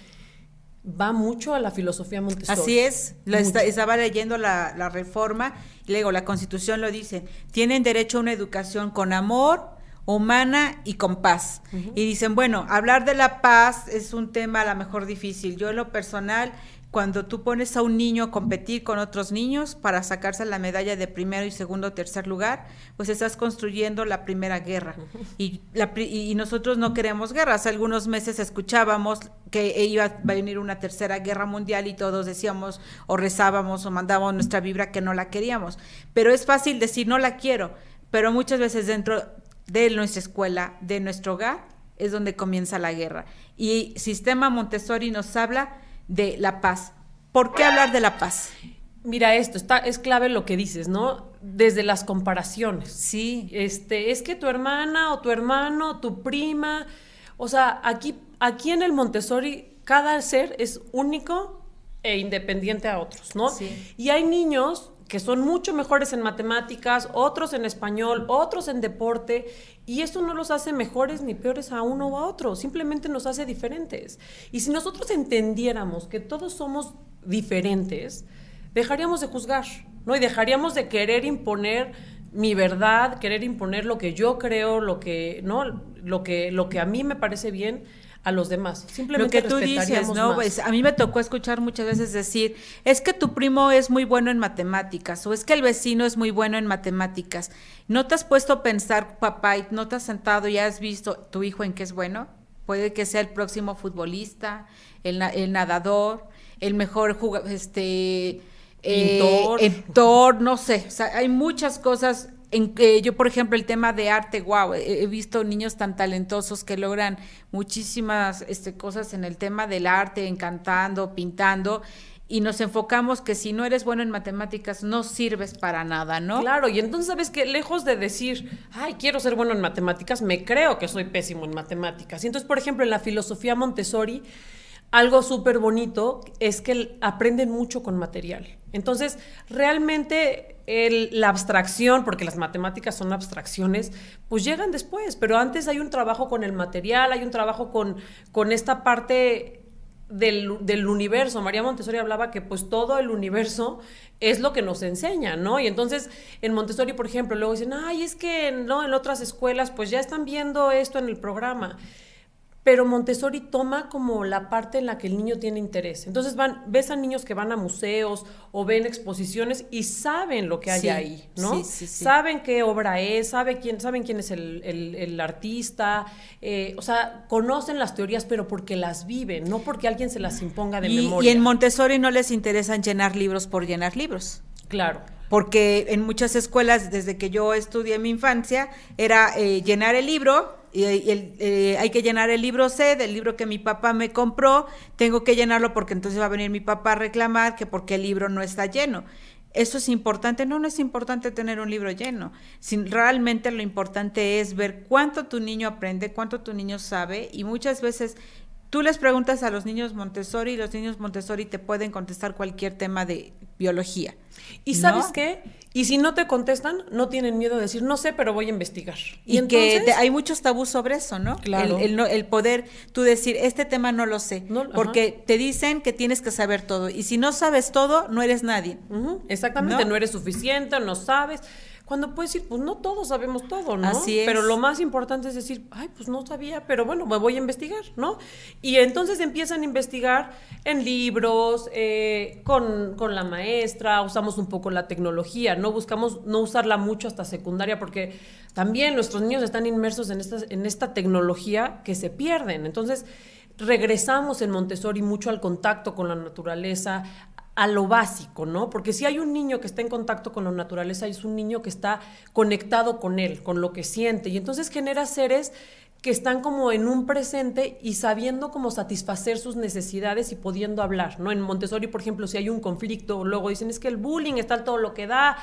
C: va mucho a la filosofía Montessori.
B: Así es, lo esta- estaba leyendo la, la reforma y luego la constitución lo dice, tienen derecho a una educación con amor, humana y con paz. Y dicen, bueno, hablar de la paz es un tema a lo mejor difícil. Yo en lo personal cuando tú pones a un niño a competir con otros niños para sacarse la medalla de primero y segundo tercer lugar, pues estás construyendo la primera guerra. Y, y nosotros no queremos guerras. Hace algunos meses escuchábamos que iba a venir una tercera guerra mundial y todos decíamos o rezábamos o mandábamos nuestra vibra que no la queríamos. Pero es fácil decir no la quiero, pero muchas veces dentro de nuestra escuela, de nuestro hogar, es donde comienza la guerra. Y Sistema Montessori nos habla de la paz. ¿Por qué hablar de la paz?
C: Mira esto, está, es clave lo que dices, ¿no? Desde las comparaciones.
B: Sí.
C: Este, es que tu hermana o tu hermano, tu prima, o sea, aquí, aquí en el Montessori cada ser es único e independiente a otros, ¿no?
B: Sí.
C: Y hay niños que son mucho mejores en matemáticas, otros en español, otros en deporte, y eso no los hace mejores ni peores a uno o a otro, simplemente nos hace diferentes. Y si nosotros entendiéramos que todos somos diferentes, dejaríamos de juzgar, ¿no? Y dejaríamos de querer imponer mi verdad, querer imponer lo que yo creo, lo que, ¿no? Lo que, lo que a mí me parece bien a los demás. Simplemente
B: lo que tú dices, ¿no? Pues a mí me tocó escuchar muchas veces decir, es que tu primo es muy bueno en matemáticas o es que el vecino es muy bueno en matemáticas. ¿No te has puesto a pensar, papá, y no te has sentado y has visto tu hijo en qué es bueno? Puede que sea el próximo futbolista, el, el nadador, el mejor jugador, este...
C: Pintor.
B: Eh, no sé, o sea, hay muchas cosas yo, por ejemplo, el tema de arte, wow, he, visto niños tan talentosos que logran muchísimas este, cosas en el tema del arte, encantando, pintando, y nos enfocamos que si no eres bueno en matemáticas no sirves para nada, ¿no?
C: Claro, y entonces sabes que lejos de decir, ay, quiero ser bueno en matemáticas, me creo que soy pésimo en matemáticas. Y entonces, por ejemplo, en la filosofía Montessori, algo súper bonito es que aprenden mucho con material. Entonces, realmente la abstracción, porque las matemáticas son abstracciones, pues llegan después, pero antes hay un trabajo con el material, hay un trabajo con, con esta parte del, del, universo. María Montessori hablaba que pues todo el universo es lo que nos enseña, ¿no? Y entonces en Montessori, por ejemplo, luego dicen, ay, es que no, en otras escuelas pues ya están viendo esto en el programa pero Montessori toma como la parte en la que el niño tiene interés. Entonces van, ves a niños que van a museos o ven exposiciones y saben lo que hay ahí, ¿no?
B: Sí, sí,
C: saben qué obra es, saben quién, saben quién es el, artista, eh, o sea, conocen las teorías, pero porque las viven, no porque alguien se las imponga de memoria.
B: Y en Montessori no les interesan llenar libros por llenar libros.
C: Claro
B: porque en muchas escuelas, desde que yo estudié mi infancia, era eh, llenar el libro y, eh, hay que llenar el libro C del libro que mi papá me compró, tengo que llenarlo porque entonces va a venir mi papá a reclamar que porque el libro no está lleno. Eso es importante, no, no es importante tener un libro lleno. Sin, realmente lo importante es ver cuánto tu niño aprende, cuánto tu niño sabe y muchas veces tú les preguntas a los niños Montessori y los niños Montessori te pueden contestar cualquier tema de biología.
C: ¿Y sabes qué? Y si no te contestan, no tienen miedo de decir, no sé, pero voy a investigar.
B: Y, que hay muchos tabús sobre eso, ¿no?
C: Claro.
B: El, poder tú decir, este tema no lo sé. porque te dicen que tienes que saber todo. Y si no sabes todo, no eres nadie.
C: Exactamente, ¿no? eres suficiente, no sabes. Cuando puedes decir, pues no todos sabemos todo, ¿no?
B: Así es.
C: Pero lo más importante es decir, ay, pues no sabía, pero bueno, me voy a investigar, ¿no? Y entonces empiezan a investigar en libros, eh, con, con la maestra, usamos un poco la tecnología, ¿no? Buscamos no usarla mucho hasta secundaria porque también nuestros niños están inmersos en esta, en esta tecnología que se pierden. Entonces, regresamos en Montessori mucho al contacto con la naturaleza, a lo básico, ¿no? Porque si hay un niño que está en contacto con la naturaleza, es un niño que está conectado con él, con lo que siente, y entonces genera seres que están como en un presente y sabiendo cómo satisfacer sus necesidades y pudiendo hablar, ¿no? En Montessori, por ejemplo, si hay un conflicto, luego dicen, es que el bullying está todo lo que da,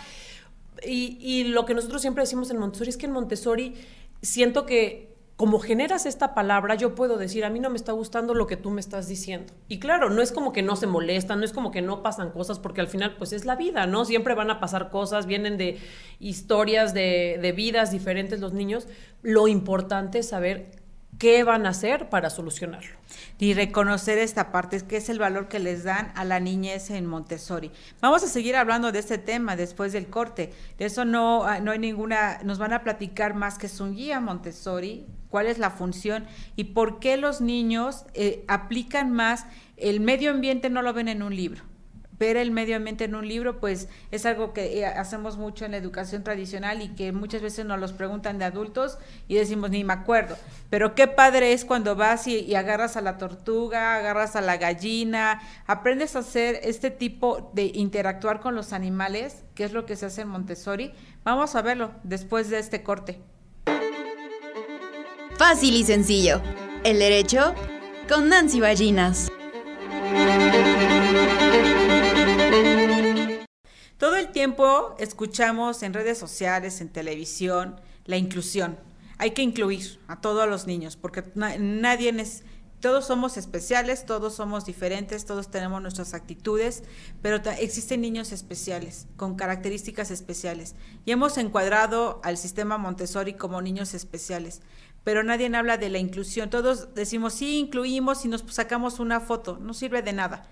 C: y, y lo que nosotros siempre decimos en Montessori es que en Montessori siento que como generas esta palabra, yo puedo decir, a mí no me está gustando lo que tú me estás diciendo. Y claro, no es como que no se molestan, no es como que no pasan cosas, porque al final, pues es la vida, ¿no? Siempre van a pasar cosas, vienen de historias, de, de vidas diferentes los niños. Lo importante es saber qué van a hacer para solucionarlo.
B: Y reconocer esta parte, que es el valor que les dan a la niñez en Montessori. Vamos a seguir hablando de este tema después del corte. De eso no, ah, no hay ninguna, nos van a platicar más que es un guía Montessori, cuál es la función y por qué los niños eh, aplican más, el medio ambiente no lo ven en un libro ver el medio ambiente en un libro, pues es algo que eh, hacemos mucho en la educación tradicional y que muchas veces nos los preguntan de adultos y decimos, ni me acuerdo. Pero qué padre es cuando vas y, agarras a la tortuga, agarras a la gallina, aprendes a hacer este tipo de interactuar con los animales, que es lo que se hace en Montessori. Vamos a verlo después de este corte.
A: Fácil y sencillo. El derecho con Nancy Ballinas.
B: Todo el tiempo escuchamos en redes sociales, en televisión, la inclusión. Hay que incluir a todos los niños, porque nadie es, todos somos especiales, todos somos diferentes, todos tenemos nuestras actitudes, pero existen niños especiales, con características especiales. Y hemos encuadrado al sistema Montessori como niños especiales, pero nadie habla de la inclusión. Todos decimos, sí, incluimos y nos sacamos una foto, no sirve de nada.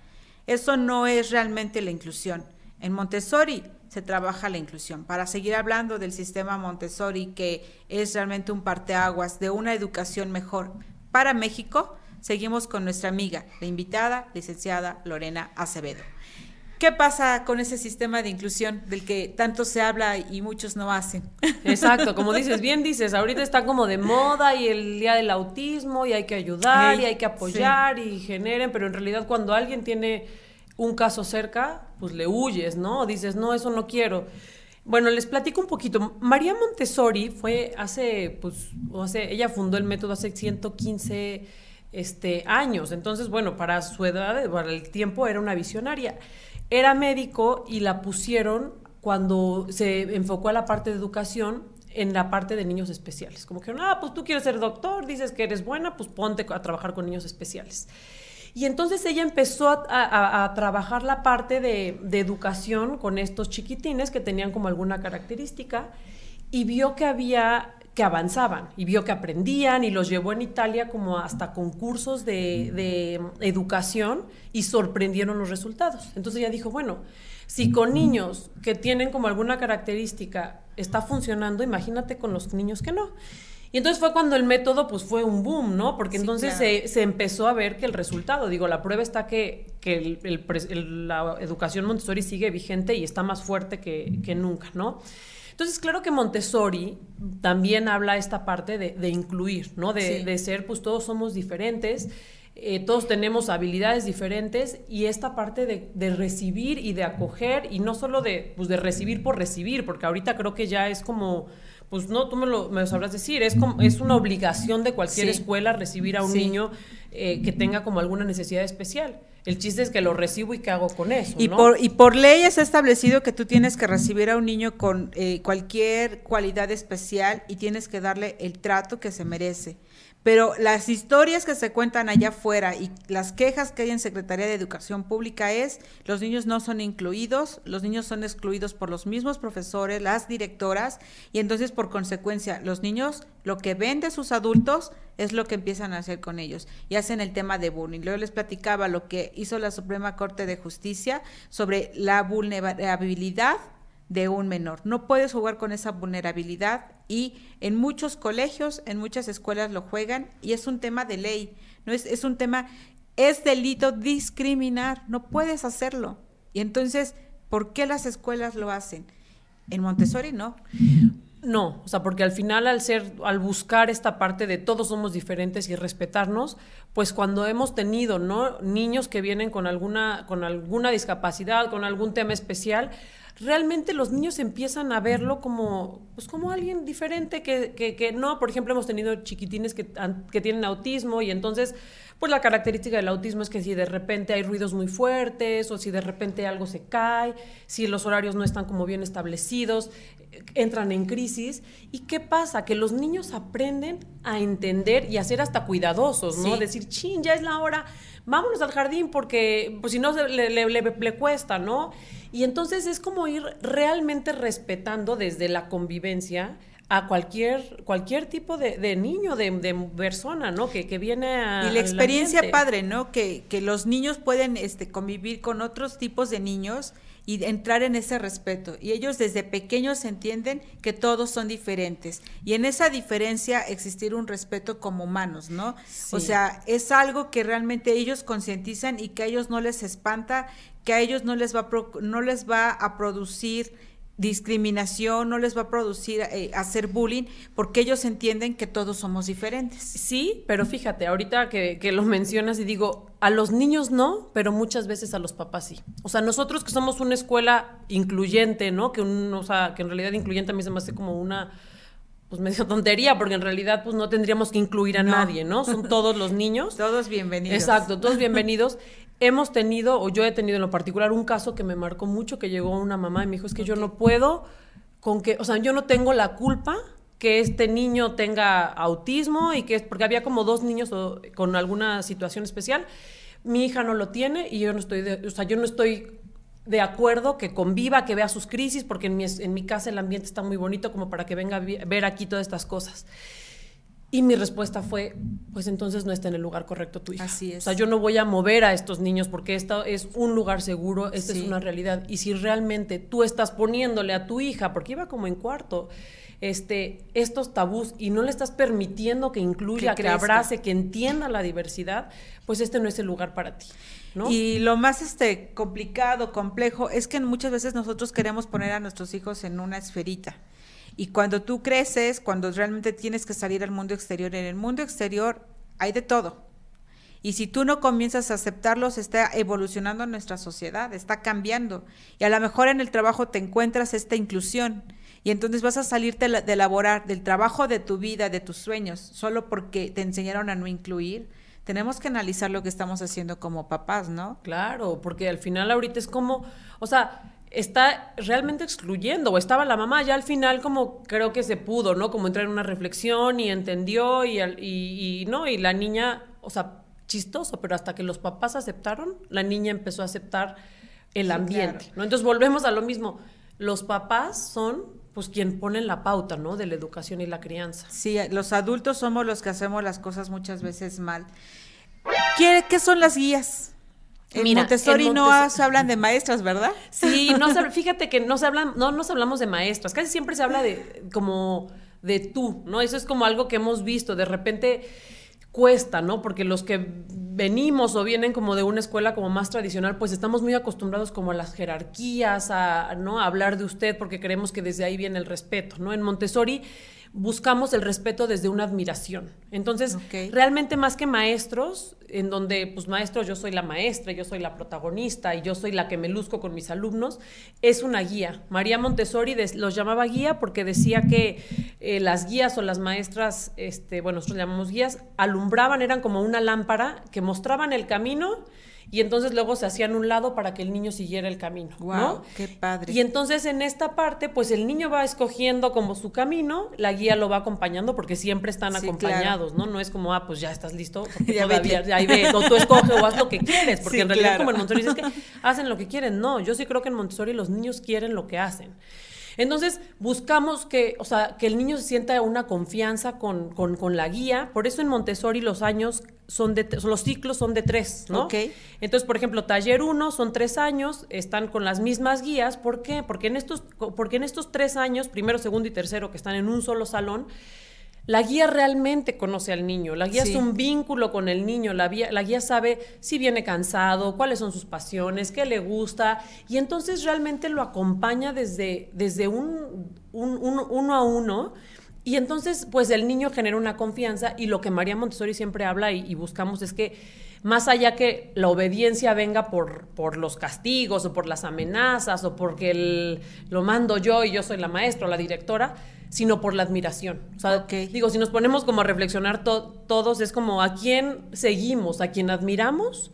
B: Eso no es realmente la inclusión. En Montessori se trabaja la inclusión. Para seguir hablando del sistema Montessori, que es realmente un parteaguas de una educación mejor para México, seguimos con nuestra amiga, la invitada, licenciada Lorena Acevedo. ¿Qué pasa con ese sistema de inclusión del que tanto se habla y muchos no hacen?
C: Exacto, como [laughs] dices, bien dices, ahorita está como de moda y el día del autismo y hay que ayudar y hay que apoyar y generen, pero en realidad cuando alguien tiene un caso cerca, pues le huyes, ¿no? Dices, no, eso no quiero. Bueno, les platico un poquito. María Montessori fue hace, pues, hace, ella fundó el método hace 115 este, años. Entonces, bueno, para su edad, para el tiempo, era una visionaria. Era médico y la pusieron cuando se enfocó a la parte de educación en la parte de niños especiales. Como que, ah, pues tú quieres ser doctor, dices que eres buena, pues ponte a trabajar con niños especiales. Y entonces ella empezó a, trabajar la parte de, educación con estos chiquitines que tenían como alguna característica y vio que había que avanzaban y vio que aprendían y los llevó en Italia como hasta concursos de, de, educación y sorprendieron los resultados. Entonces ella dijo, bueno, si con niños que tienen como alguna característica está funcionando, imagínate con los niños que no. Y entonces fue cuando el método pues fue un boom, ¿no? Porque entonces se, empezó a ver que el resultado, digo, la prueba está que, que la educación Montessori sigue vigente y está más fuerte que, nunca, ¿no? Entonces, claro que Montessori también habla esta parte de, incluir, ¿no? De, ser, pues todos somos diferentes, eh, todos tenemos habilidades diferentes y esta parte de, recibir y de acoger y no solo de, pues, de recibir por recibir, porque ahorita creo que ya es como pues no, tú me lo, me sabrás decir, es, como, es una obligación de cualquier escuela recibir a un niño eh, que tenga como alguna necesidad especial. El chiste es que lo recibo y qué hago con eso.
B: Y, por, y por ley es establecido que tú tienes que recibir a un niño con eh, cualquier cualidad especial y tienes que darle el trato que se merece. Pero las historias que se cuentan allá afuera y las quejas que hay en Secretaría de Educación Pública es los niños no son incluidos, los niños son excluidos por los mismos profesores, las directoras, y entonces por consecuencia los niños lo que ven de sus adultos es lo que empiezan a hacer con ellos y hacen el tema de bullying. Luego les platicaba lo que hizo la Suprema Corte de Justicia sobre la vulnerabilidad de un menor. No puedes jugar con esa vulnerabilidad y en muchos colegios, en muchas escuelas lo juegan y es un tema de ley, no es, es un tema, es delito discriminar, no puedes hacerlo. Y entonces, ¿por qué las escuelas lo hacen? En Montessori no.
C: No, o sea, porque al final al ser, al buscar esta parte de todos somos diferentes y respetarnos, pues cuando hemos tenido, ¿no? Niños que vienen con alguna, con alguna discapacidad, con algún tema especial, realmente los niños empiezan a verlo como, pues como alguien diferente que, que, no, por ejemplo, hemos tenido chiquitines que, que, tienen autismo y entonces, pues la característica del autismo es que si de repente hay ruidos muy fuertes o si de repente algo se cae, si los horarios no están como bien establecidos, entran en crisis. ¿Y qué pasa? Que los niños aprenden a entender y a ser hasta cuidadosos, ¿no? Decir, chin, ya es la hora, vámonos al jardín porque pues si no le, le, le cuesta, ¿no? Y entonces es como ir realmente respetando desde la convivencia a cualquier, cualquier tipo de, niño, de, persona, ¿no? Que, que, viene a...
B: Y la experiencia padre, ¿no? Que, que los niños pueden este, convivir con otros tipos de niños y entrar en ese respeto. Y ellos desde pequeños entienden que todos son diferentes. Y en esa diferencia existir un respeto como humanos, ¿no? O sea, es algo que realmente ellos concientizan y que a ellos no les espanta, que a ellos no les va no les va a producir discriminación, no les va a producir eh, hacer bullying, porque ellos entienden que todos somos diferentes.
C: Sí, pero fíjate, ahorita que, lo mencionas y digo, a los niños no, pero muchas veces a los papás sí. O sea, nosotros que somos una escuela incluyente, ¿no? Que, un, o sea, que en realidad incluyente a mí se me hace como una pues medio tontería, porque en realidad pues no tendríamos que incluir a nadie, ¿no? Son todos los [laughs] niños.
B: todos bienvenidos.
C: Exacto, todos bienvenidos. [laughs] hemos tenido, o yo he tenido en lo particular, un caso que me marcó mucho, que llegó una mamá y me dijo, es que yo no puedo, con que, o sea, yo no tengo la culpa que este niño tenga autismo y que es, porque había como dos niños con alguna situación especial, mi hija no lo tiene y yo no estoy, de, o sea, yo no estoy de acuerdo que conviva, que vea sus crisis, porque en mi, en mi casa el ambiente está muy bonito como para que venga a ver aquí todas estas cosas. Y mi respuesta fue, pues entonces no está en el lugar correcto tu hija.
B: Así es.
C: O sea, yo no voy a mover a estos niños porque esto es un lugar seguro, esta es una realidad. Y si realmente tú estás poniéndole a tu hija, porque iba como en cuarto, este, estos tabús y no le estás permitiendo que incluya, que, abrace, que entienda la diversidad, pues este no es el lugar para ti. ¿no?
B: Y lo más este, complicado, complejo, es que muchas veces nosotros queremos poner a nuestros hijos en una esferita. Y cuando tú creces, cuando realmente tienes que salir al mundo exterior, en el mundo exterior hay de todo. Y si tú no comienzas a aceptarlos, está evolucionando nuestra sociedad, está cambiando. Y a lo mejor en el trabajo te encuentras esta inclusión. Y entonces vas a salirte de elaborar del trabajo de tu vida, de tus sueños, solo porque te enseñaron a no incluir. Tenemos que analizar lo que estamos haciendo como papás, ¿no?
C: Claro, porque al final ahorita es como, o sea, está realmente excluyendo, o estaba la mamá, ya al final como creo que se pudo, ¿no? Como entrar en una reflexión y entendió y, y, no, y la niña, o sea, chistoso, pero hasta que los papás aceptaron, la niña empezó a aceptar el ambiente, ¿no? Entonces volvemos a lo mismo, los papás son pues quien ponen la pauta, ¿no? De la educación y la crianza.
B: Sí, los adultos somos los que hacemos las cosas muchas veces mal. ¿Qué, qué son las guías? En Montessori no se hablan de maestras, ¿verdad?
C: Sí, no [laughs] fíjate que no se hablan, no nos hablamos de maestras, casi siempre se habla de como de tú, ¿no? Eso es como algo que hemos visto, de repente cuesta, ¿no? Porque los que venimos o vienen como de una escuela como más tradicional, pues estamos muy acostumbrados como a las jerarquías, a, ¿no? a hablar de usted porque creemos que desde ahí viene el respeto, ¿no? En Montessori buscamos el respeto desde una admiración. Entonces, realmente más que maestros, en donde, pues maestros, yo soy la maestra, yo soy la protagonista y yo soy la que me luzco con mis alumnos, es una guía. María Montessori los llamaba guía porque decía que eh, las guías o las maestras, este, bueno, nosotros llamamos guías, alumbraban, eran como una lámpara que mostraban el camino y entonces luego se hacían un lado para que el niño siguiera el camino.
B: Wow, qué padre.
C: Y entonces en esta parte, pues el niño va escogiendo como su camino, la guía lo va acompañando porque siempre están acompañados, ¿no? No es como, ah, pues ya estás listo, [laughs] ya todavía, ahí ve, o tú escoges o haz lo que [laughs] quieres, porque en realidad como en Montessori es que hacen lo que quieren. No, yo sí creo que en Montessori los niños quieren lo que hacen. Entonces, buscamos que, o sea, que el niño se sienta una confianza con, con, la guía. Por eso en Montessori los años son de, los ciclos son de tres, ¿no?
B: Ok.
C: Entonces, por ejemplo, taller uno son tres años, están con las mismas guías. ¿Por qué? Porque en estos, porque en estos tres años, primero, segundo y tercero, que están en un solo salón, la guía realmente conoce al niño, la guía es un vínculo con el niño, la guía, la guía sabe si viene cansado, cuáles son sus pasiones, qué le gusta, y entonces realmente lo acompaña desde, desde un, uno a uno. Y entonces, pues el niño genera una confianza y lo que María Montessori siempre habla y, buscamos es que más allá que la obediencia venga por, por los castigos o por las amenazas o porque lo mando yo y yo soy la maestra o la directora, sino por la admiración. O sea, digo, si nos ponemos como a reflexionar todos, es como a quién seguimos, a quién admiramos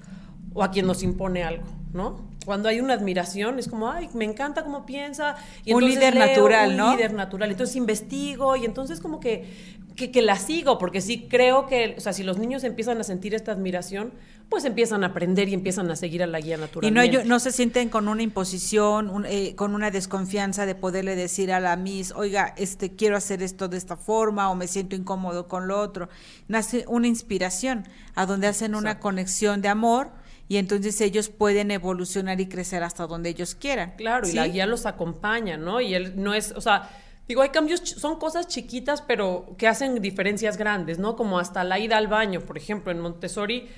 C: o a quién nos impone algo, ¿no? Cuando hay una admiración, es como, ay, me encanta cómo piensa.
D: Y un líder natural, ¿no?
C: Un líder natural. Entonces investigo y entonces como que, que, la sigo, porque sí creo que, o sea, si los niños empiezan a sentir esta admiración, pues empiezan a aprender y empiezan a seguir a la guía natural.
D: Y no, ellos, no se sienten con una imposición, eh, con una desconfianza de poderle decir a la Miss, oiga, este, quiero hacer esto de esta forma o me siento incómodo con lo otro. Nace una inspiración a donde hacen una conexión de amor y entonces ellos pueden evolucionar y crecer hasta donde ellos quieran.
C: Claro, y la guía los acompaña, ¿no? Y él no es, o sea, digo, hay cambios, son cosas chiquitas, pero que hacen diferencias grandes, ¿no? Como hasta la ida al baño, por ejemplo, en Montessori,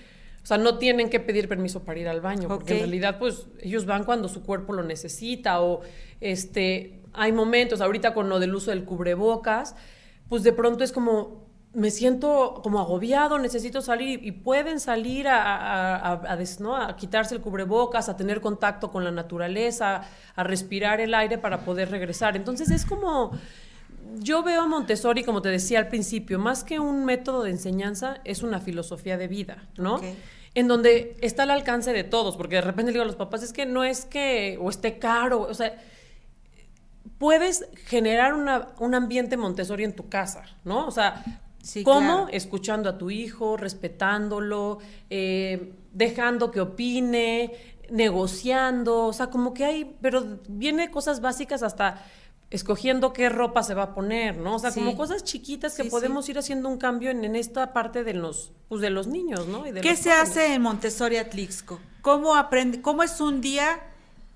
C: o sea, no tienen que pedir permiso para ir al baño, porque en realidad, pues, ellos van cuando su cuerpo lo necesita, o este, hay momentos, ahorita con lo del uso del cubrebocas, pues de pronto es como, me siento como agobiado, necesito salir y pueden salir a, a, quitarse el cubrebocas, a tener contacto con la naturaleza, a respirar el aire para poder regresar. Entonces es como, yo veo a Montessori, como te decía al principio, más que un método de enseñanza, es una filosofía de vida, ¿no? En donde está al alcance de todos, porque de repente digo a los papás, es que no es que o esté caro, o sea, puedes generar un ambiente Montessori en tu casa, ¿no? O sea, ¿Cómo? Escuchando a tu hijo, respetándolo, eh, dejando que opine, negociando, o sea, como que hay, pero viene cosas básicas hasta escogiendo qué ropa se va a poner, ¿no? O sea, como cosas chiquitas que podemos ir haciendo un cambio en, esta parte de los, pues de los niños, ¿no?
D: ¿Qué se hace en Montessori Atlixco? ¿Cómo aprende, cómo es un día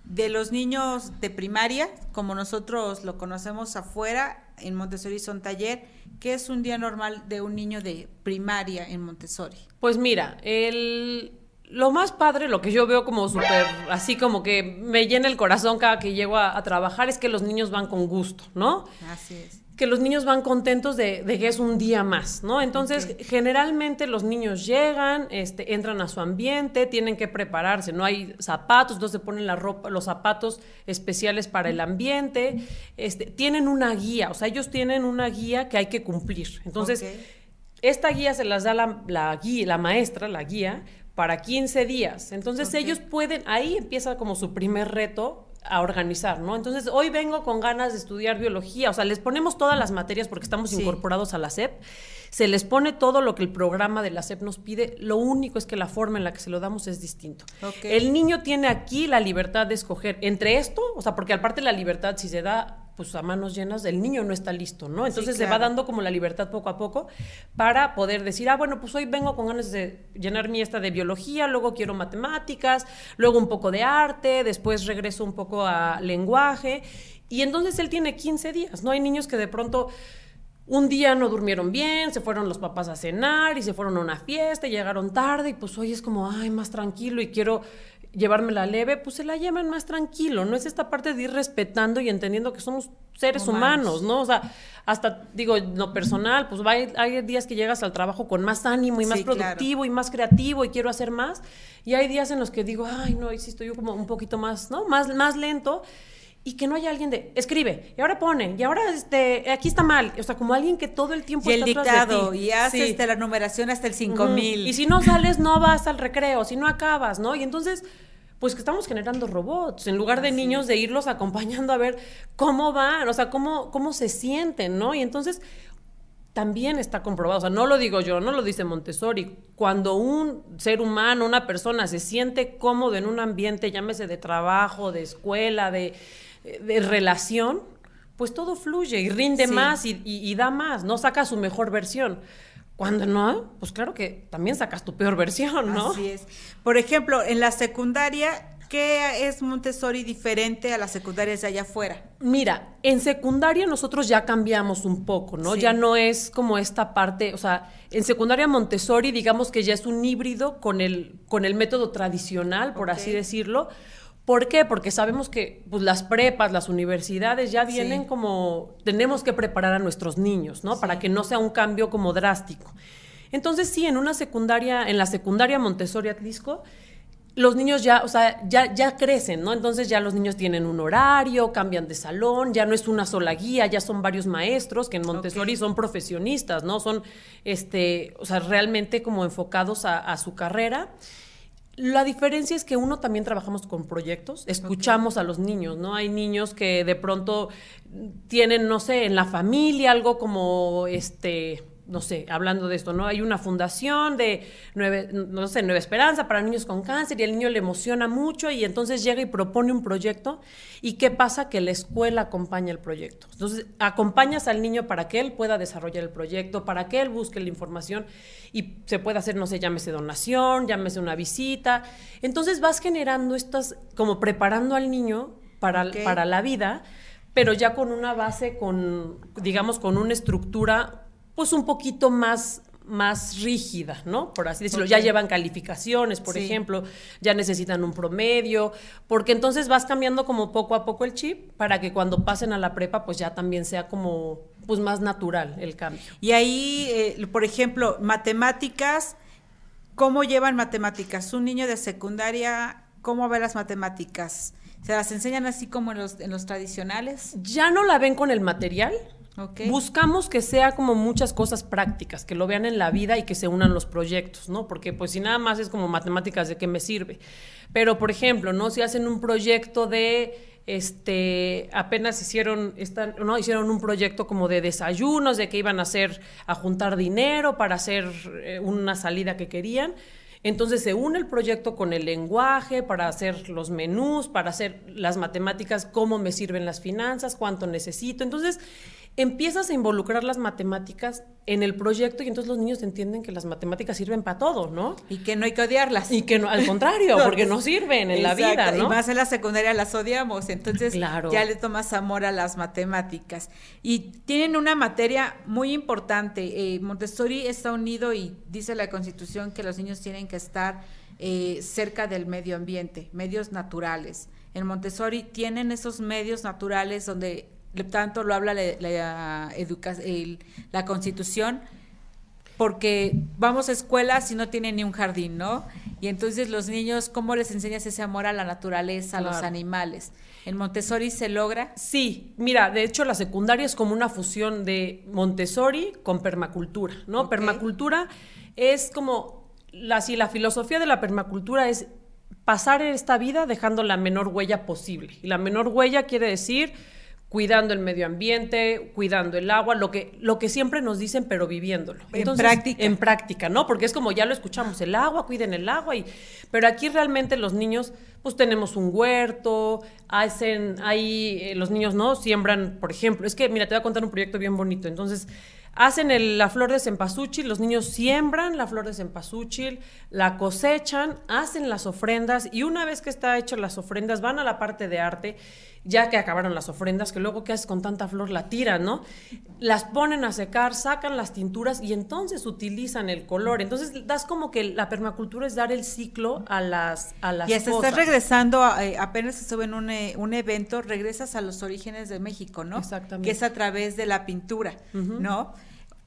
D: de los niños de primaria, como nosotros lo conocemos afuera, en Montessori son taller, ¿qué es un día normal de un niño de primaria en Montessori?
C: Pues mira, el, lo más padre, lo que yo veo como súper, así como que me llena el corazón cada que llego a, a, trabajar, es que los niños van con gusto, ¿no?
D: Así es
C: que los niños van contentos de, que es un día más, ¿no? Entonces, generalmente los niños llegan, este, entran a su ambiente, tienen que prepararse, no hay zapatos, entonces se ponen la ropa, los zapatos especiales para el ambiente, este, tienen una guía, o sea, ellos tienen una guía que hay que cumplir. Entonces, esta guía se las da la, la, guía, la maestra, la guía, para 15 días. Entonces, ellos pueden, ahí empieza como su primer reto, a organizar, ¿no? Entonces, hoy vengo con ganas de estudiar biología, o sea, les ponemos todas las materias porque estamos incorporados a la SEP, se les pone todo lo que el programa de la SEP nos pide, lo único es que la forma en la que se lo damos es distinto. El niño tiene aquí la libertad de escoger entre esto, o sea, porque aparte la libertad, si se da pues a manos llenas, el niño no está listo, ¿no? Entonces se va dando como la libertad poco a poco para poder decir, ah, bueno, pues hoy vengo con ganas de llenar mi esta de biología, luego quiero matemáticas, luego un poco de arte, después regreso un poco a lenguaje. Y entonces él tiene 15 días, ¿no? Hay niños que de pronto un día no durmieron bien, se fueron los papás a cenar y se fueron a una fiesta, y llegaron tarde y pues hoy es como, ay, más tranquilo y quiero llevármela leve, pues se la llevan más tranquilo, ¿no? Es esta parte de ir respetando y entendiendo que somos seres humanos, ¿no? O sea, hasta, digo, lo personal, pues hay, hay días que llegas al trabajo con más ánimo y más productivo y más creativo y quiero hacer más, y hay días en los que digo, ay, no, sí estoy yo como un poquito más, ¿no? Más, más lento, y que no haya alguien de escribe y ahora pone y ahora este aquí está mal o sea como alguien que todo el tiempo
D: y el dictado y hace este, la numeración hasta el 5000
C: y si no sales no vas al recreo si no acabas no y entonces pues que estamos generando robots, en lugar de niños de irlos acompañando a ver cómo van, o sea, cómo, cómo se sienten, ¿no? Y entonces también está comprobado, o sea, no lo digo yo, no lo dice Montessori, cuando un ser humano, una persona se siente cómodo en un ambiente, llámese de trabajo, de escuela, de, relación, pues todo fluye y rinde más y, y, da más, ¿no? Saca su mejor versión. Cuando no, pues claro que también sacas tu peor versión, ¿no?
D: Así es. Por ejemplo, en la secundaria, ¿qué es Montessori diferente a las secundarias de allá afuera?
C: Mira, en secundaria nosotros ya cambiamos un poco, ¿no? Ya no es como esta parte, o sea, en secundaria Montessori digamos que ya es un híbrido con el, con el método tradicional, por así decirlo ¿Por qué? Porque sabemos que pues, las prepas, las universidades ya vienen como, tenemos que preparar a nuestros niños, ¿no? Para que no sea un cambio como drástico. Entonces, sí, en una secundaria, en la secundaria Montessori Atlisco, los niños ya, o sea, ya, ya crecen, ¿no? Entonces ya los niños tienen un horario, cambian de salón, ya no es una sola guía, ya son varios maestros que en Montessori son profesionistas, ¿no? Son, este, o sea, realmente como enfocados a, a su carrera La diferencia es que uno también trabajamos con proyectos, escuchamos a los niños, ¿no? Hay niños que de pronto tienen, no sé, en la familia algo como este no sé, hablando de esto, ¿no? Hay una fundación de nueve, no sé, Nueva Esperanza para niños con cáncer y el niño le emociona mucho y entonces llega y propone un proyecto y qué pasa que la escuela acompaña el proyecto. Entonces, acompañas al niño para que él pueda desarrollar el proyecto, para que él busque la información y se pueda hacer, no sé, llámese donación, llámese una visita. Entonces vas generando estas, como preparando al niño para, para la vida, pero ya con una base, con, digamos, con una estructura pues un poquito más más rígida, ¿no? Por así decirlo. Ya llevan calificaciones, por ejemplo, ya necesitan un promedio, porque entonces vas cambiando como poco a poco el chip para que cuando pasen a la prepa, pues ya también sea como, pues más natural el cambio.
B: Y ahí, eh, por ejemplo, matemáticas, ¿cómo llevan matemáticas? Un niño de secundaria, ¿cómo ve las matemáticas? ¿Se las enseñan así como en los, en los tradicionales?
C: Ya no la ven con el material, Buscamos que sea como muchas cosas prácticas, que lo vean en la vida y que se unan los proyectos, ¿no? Porque pues si nada más es como matemáticas, ¿de qué me sirve? Pero, por ejemplo, ¿no? Si hacen un proyecto de este apenas hicieron están, no hicieron un proyecto como de desayunos de que iban a hacer a juntar dinero para hacer eh, una salida que querían entonces se une el proyecto con el lenguaje para hacer los menús, para hacer las matemáticas, cómo me sirven las finanzas, cuánto necesito. Entonces empiezas a involucrar las matemáticas en el proyecto y entonces los niños entienden que las matemáticas sirven para todo, ¿no?
B: Y que no hay que odiarlas.
C: Y que no, al [laughs] contrario, porque no sirven en la vida, ¿no?
B: Y más en la secundaria las odiamos, entonces ya le tomas amor a las matemáticas. Y tienen una materia muy importante. Eh, Montessori está unido y dice la Constitución que los niños tienen que estar eh, cerca del medio ambiente, medios naturales. En Montessori tienen esos medios naturales donde tanto lo habla la, la, la constitución, porque vamos a escuelas y no tienen ni un jardín, ¿no? Y entonces los niños, ¿cómo les enseñas ese amor a la naturaleza, a los animales? ¿En Montessori se logra?
C: Sí, mira, de hecho la secundaria es como una fusión de Montessori con permacultura, ¿no? Permacultura es como, la, si la filosofía de la permacultura es pasar esta vida dejando la menor huella posible. Y la menor huella quiere decir cuidando el medio ambiente, cuidando el agua, lo que, lo que siempre nos dicen, pero viviéndolo.
B: en práctica.
C: En práctica, ¿no? Porque es como ya lo escuchamos, el agua, cuiden el agua, y, pero aquí realmente los niños, pues tenemos un huerto, hacen, ahí eh, los niños, ¿no? Siembran, por ejemplo, es que, mira, te voy a contar un proyecto bien bonito, entonces hacen la flor de cempasúchil, los niños siembran la flor de cempasúchil, la cosechan, hacen las ofrendas y una vez que está hecho las ofrendas van a la parte de arte, ya que acabaron las ofrendas, que luego qué haces con tanta flor, la tiran, ¿no? Las ponen a secar, sacan las tinturas y entonces utilizan el color. Entonces das como que la permacultura es dar el ciclo a las a las
B: Y hasta estás regresando, eh, apenas estuve en un, eh, un, evento, regresas a los orígenes de México, ¿no?
C: Exactamente.
B: Que es a través de la pintura, ¿no?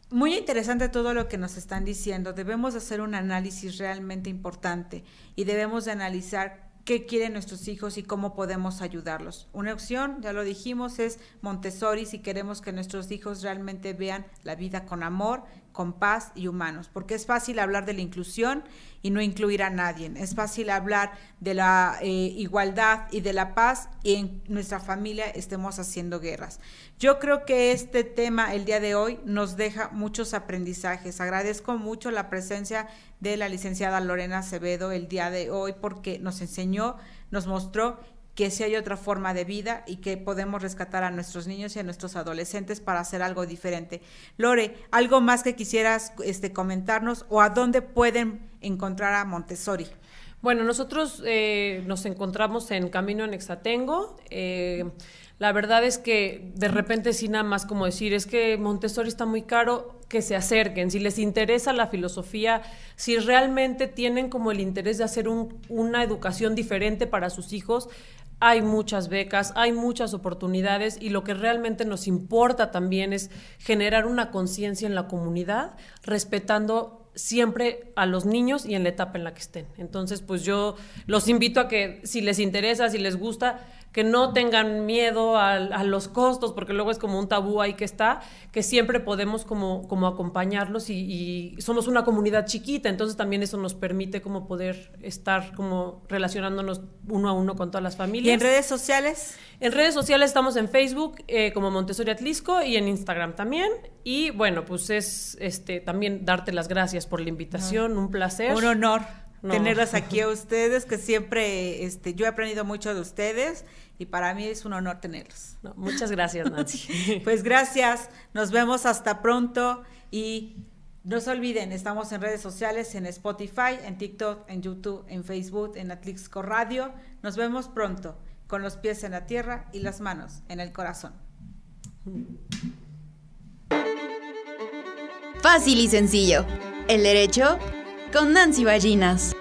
B: Muy interesante todo lo que nos están diciendo. Debemos hacer un análisis realmente importante y debemos de analizar qué quieren nuestros hijos y cómo podemos ayudarlos. Una opción, ya lo dijimos, es Montessori si queremos que nuestros hijos realmente vean la vida con amor, con paz y humanos, porque es fácil hablar de la inclusión y no incluir a nadie, es fácil hablar de la eh, igualdad y de la paz y en nuestra familia estemos haciendo guerras. Yo creo que este tema el día de hoy nos deja muchos aprendizajes. Agradezco mucho la presencia de la licenciada Lorena Acevedo el día de hoy porque nos enseñó, nos mostró que si hay otra forma de vida y que podemos rescatar a nuestros niños y a nuestros adolescentes para hacer algo diferente. Lore, ¿algo más que quisieras este, comentarnos o a dónde pueden encontrar a Montessori?
C: Bueno, nosotros eh, nos encontramos en Camino en Exatengo. Eh, la verdad es que de repente sí nada más como decir, es que Montessori está muy caro, que se acerquen, si les interesa la filosofía, si realmente tienen como el interés de hacer una educación diferente para sus hijos, hay muchas becas, hay muchas oportunidades y lo que realmente nos importa también es generar una conciencia en la comunidad, respetando siempre a los niños y en la etapa en la que estén. Entonces, pues yo los invito a que si les interesa, si les gusta, que no tengan miedo a, los costos, porque luego es como un tabú ahí que está, que siempre podemos como, como acompañarlos y, somos una comunidad chiquita, entonces también eso nos permite como poder estar como relacionándonos uno a uno con todas las familias.
B: ¿Y en redes sociales?
C: En redes sociales estamos en Facebook eh, como Montessori Atlisco y en Instagram también. Y bueno, pues es este también darte las gracias por la invitación, un placer.
B: Un honor tenerlas aquí a [laughs] ustedes, que siempre este, yo he aprendido mucho de ustedes y para mí es un honor tenerlos.
C: muchas gracias, [laughs] Nancy.
B: pues gracias, nos vemos hasta pronto y no se olviden, estamos en redes sociales, en Spotify, en TikTok, en YouTube, en Facebook, en Atlixco Radio. Nos vemos pronto, con los pies en la tierra y las manos en el corazón.
A: Fácil y sencillo. El derecho con Nancy Ballinas.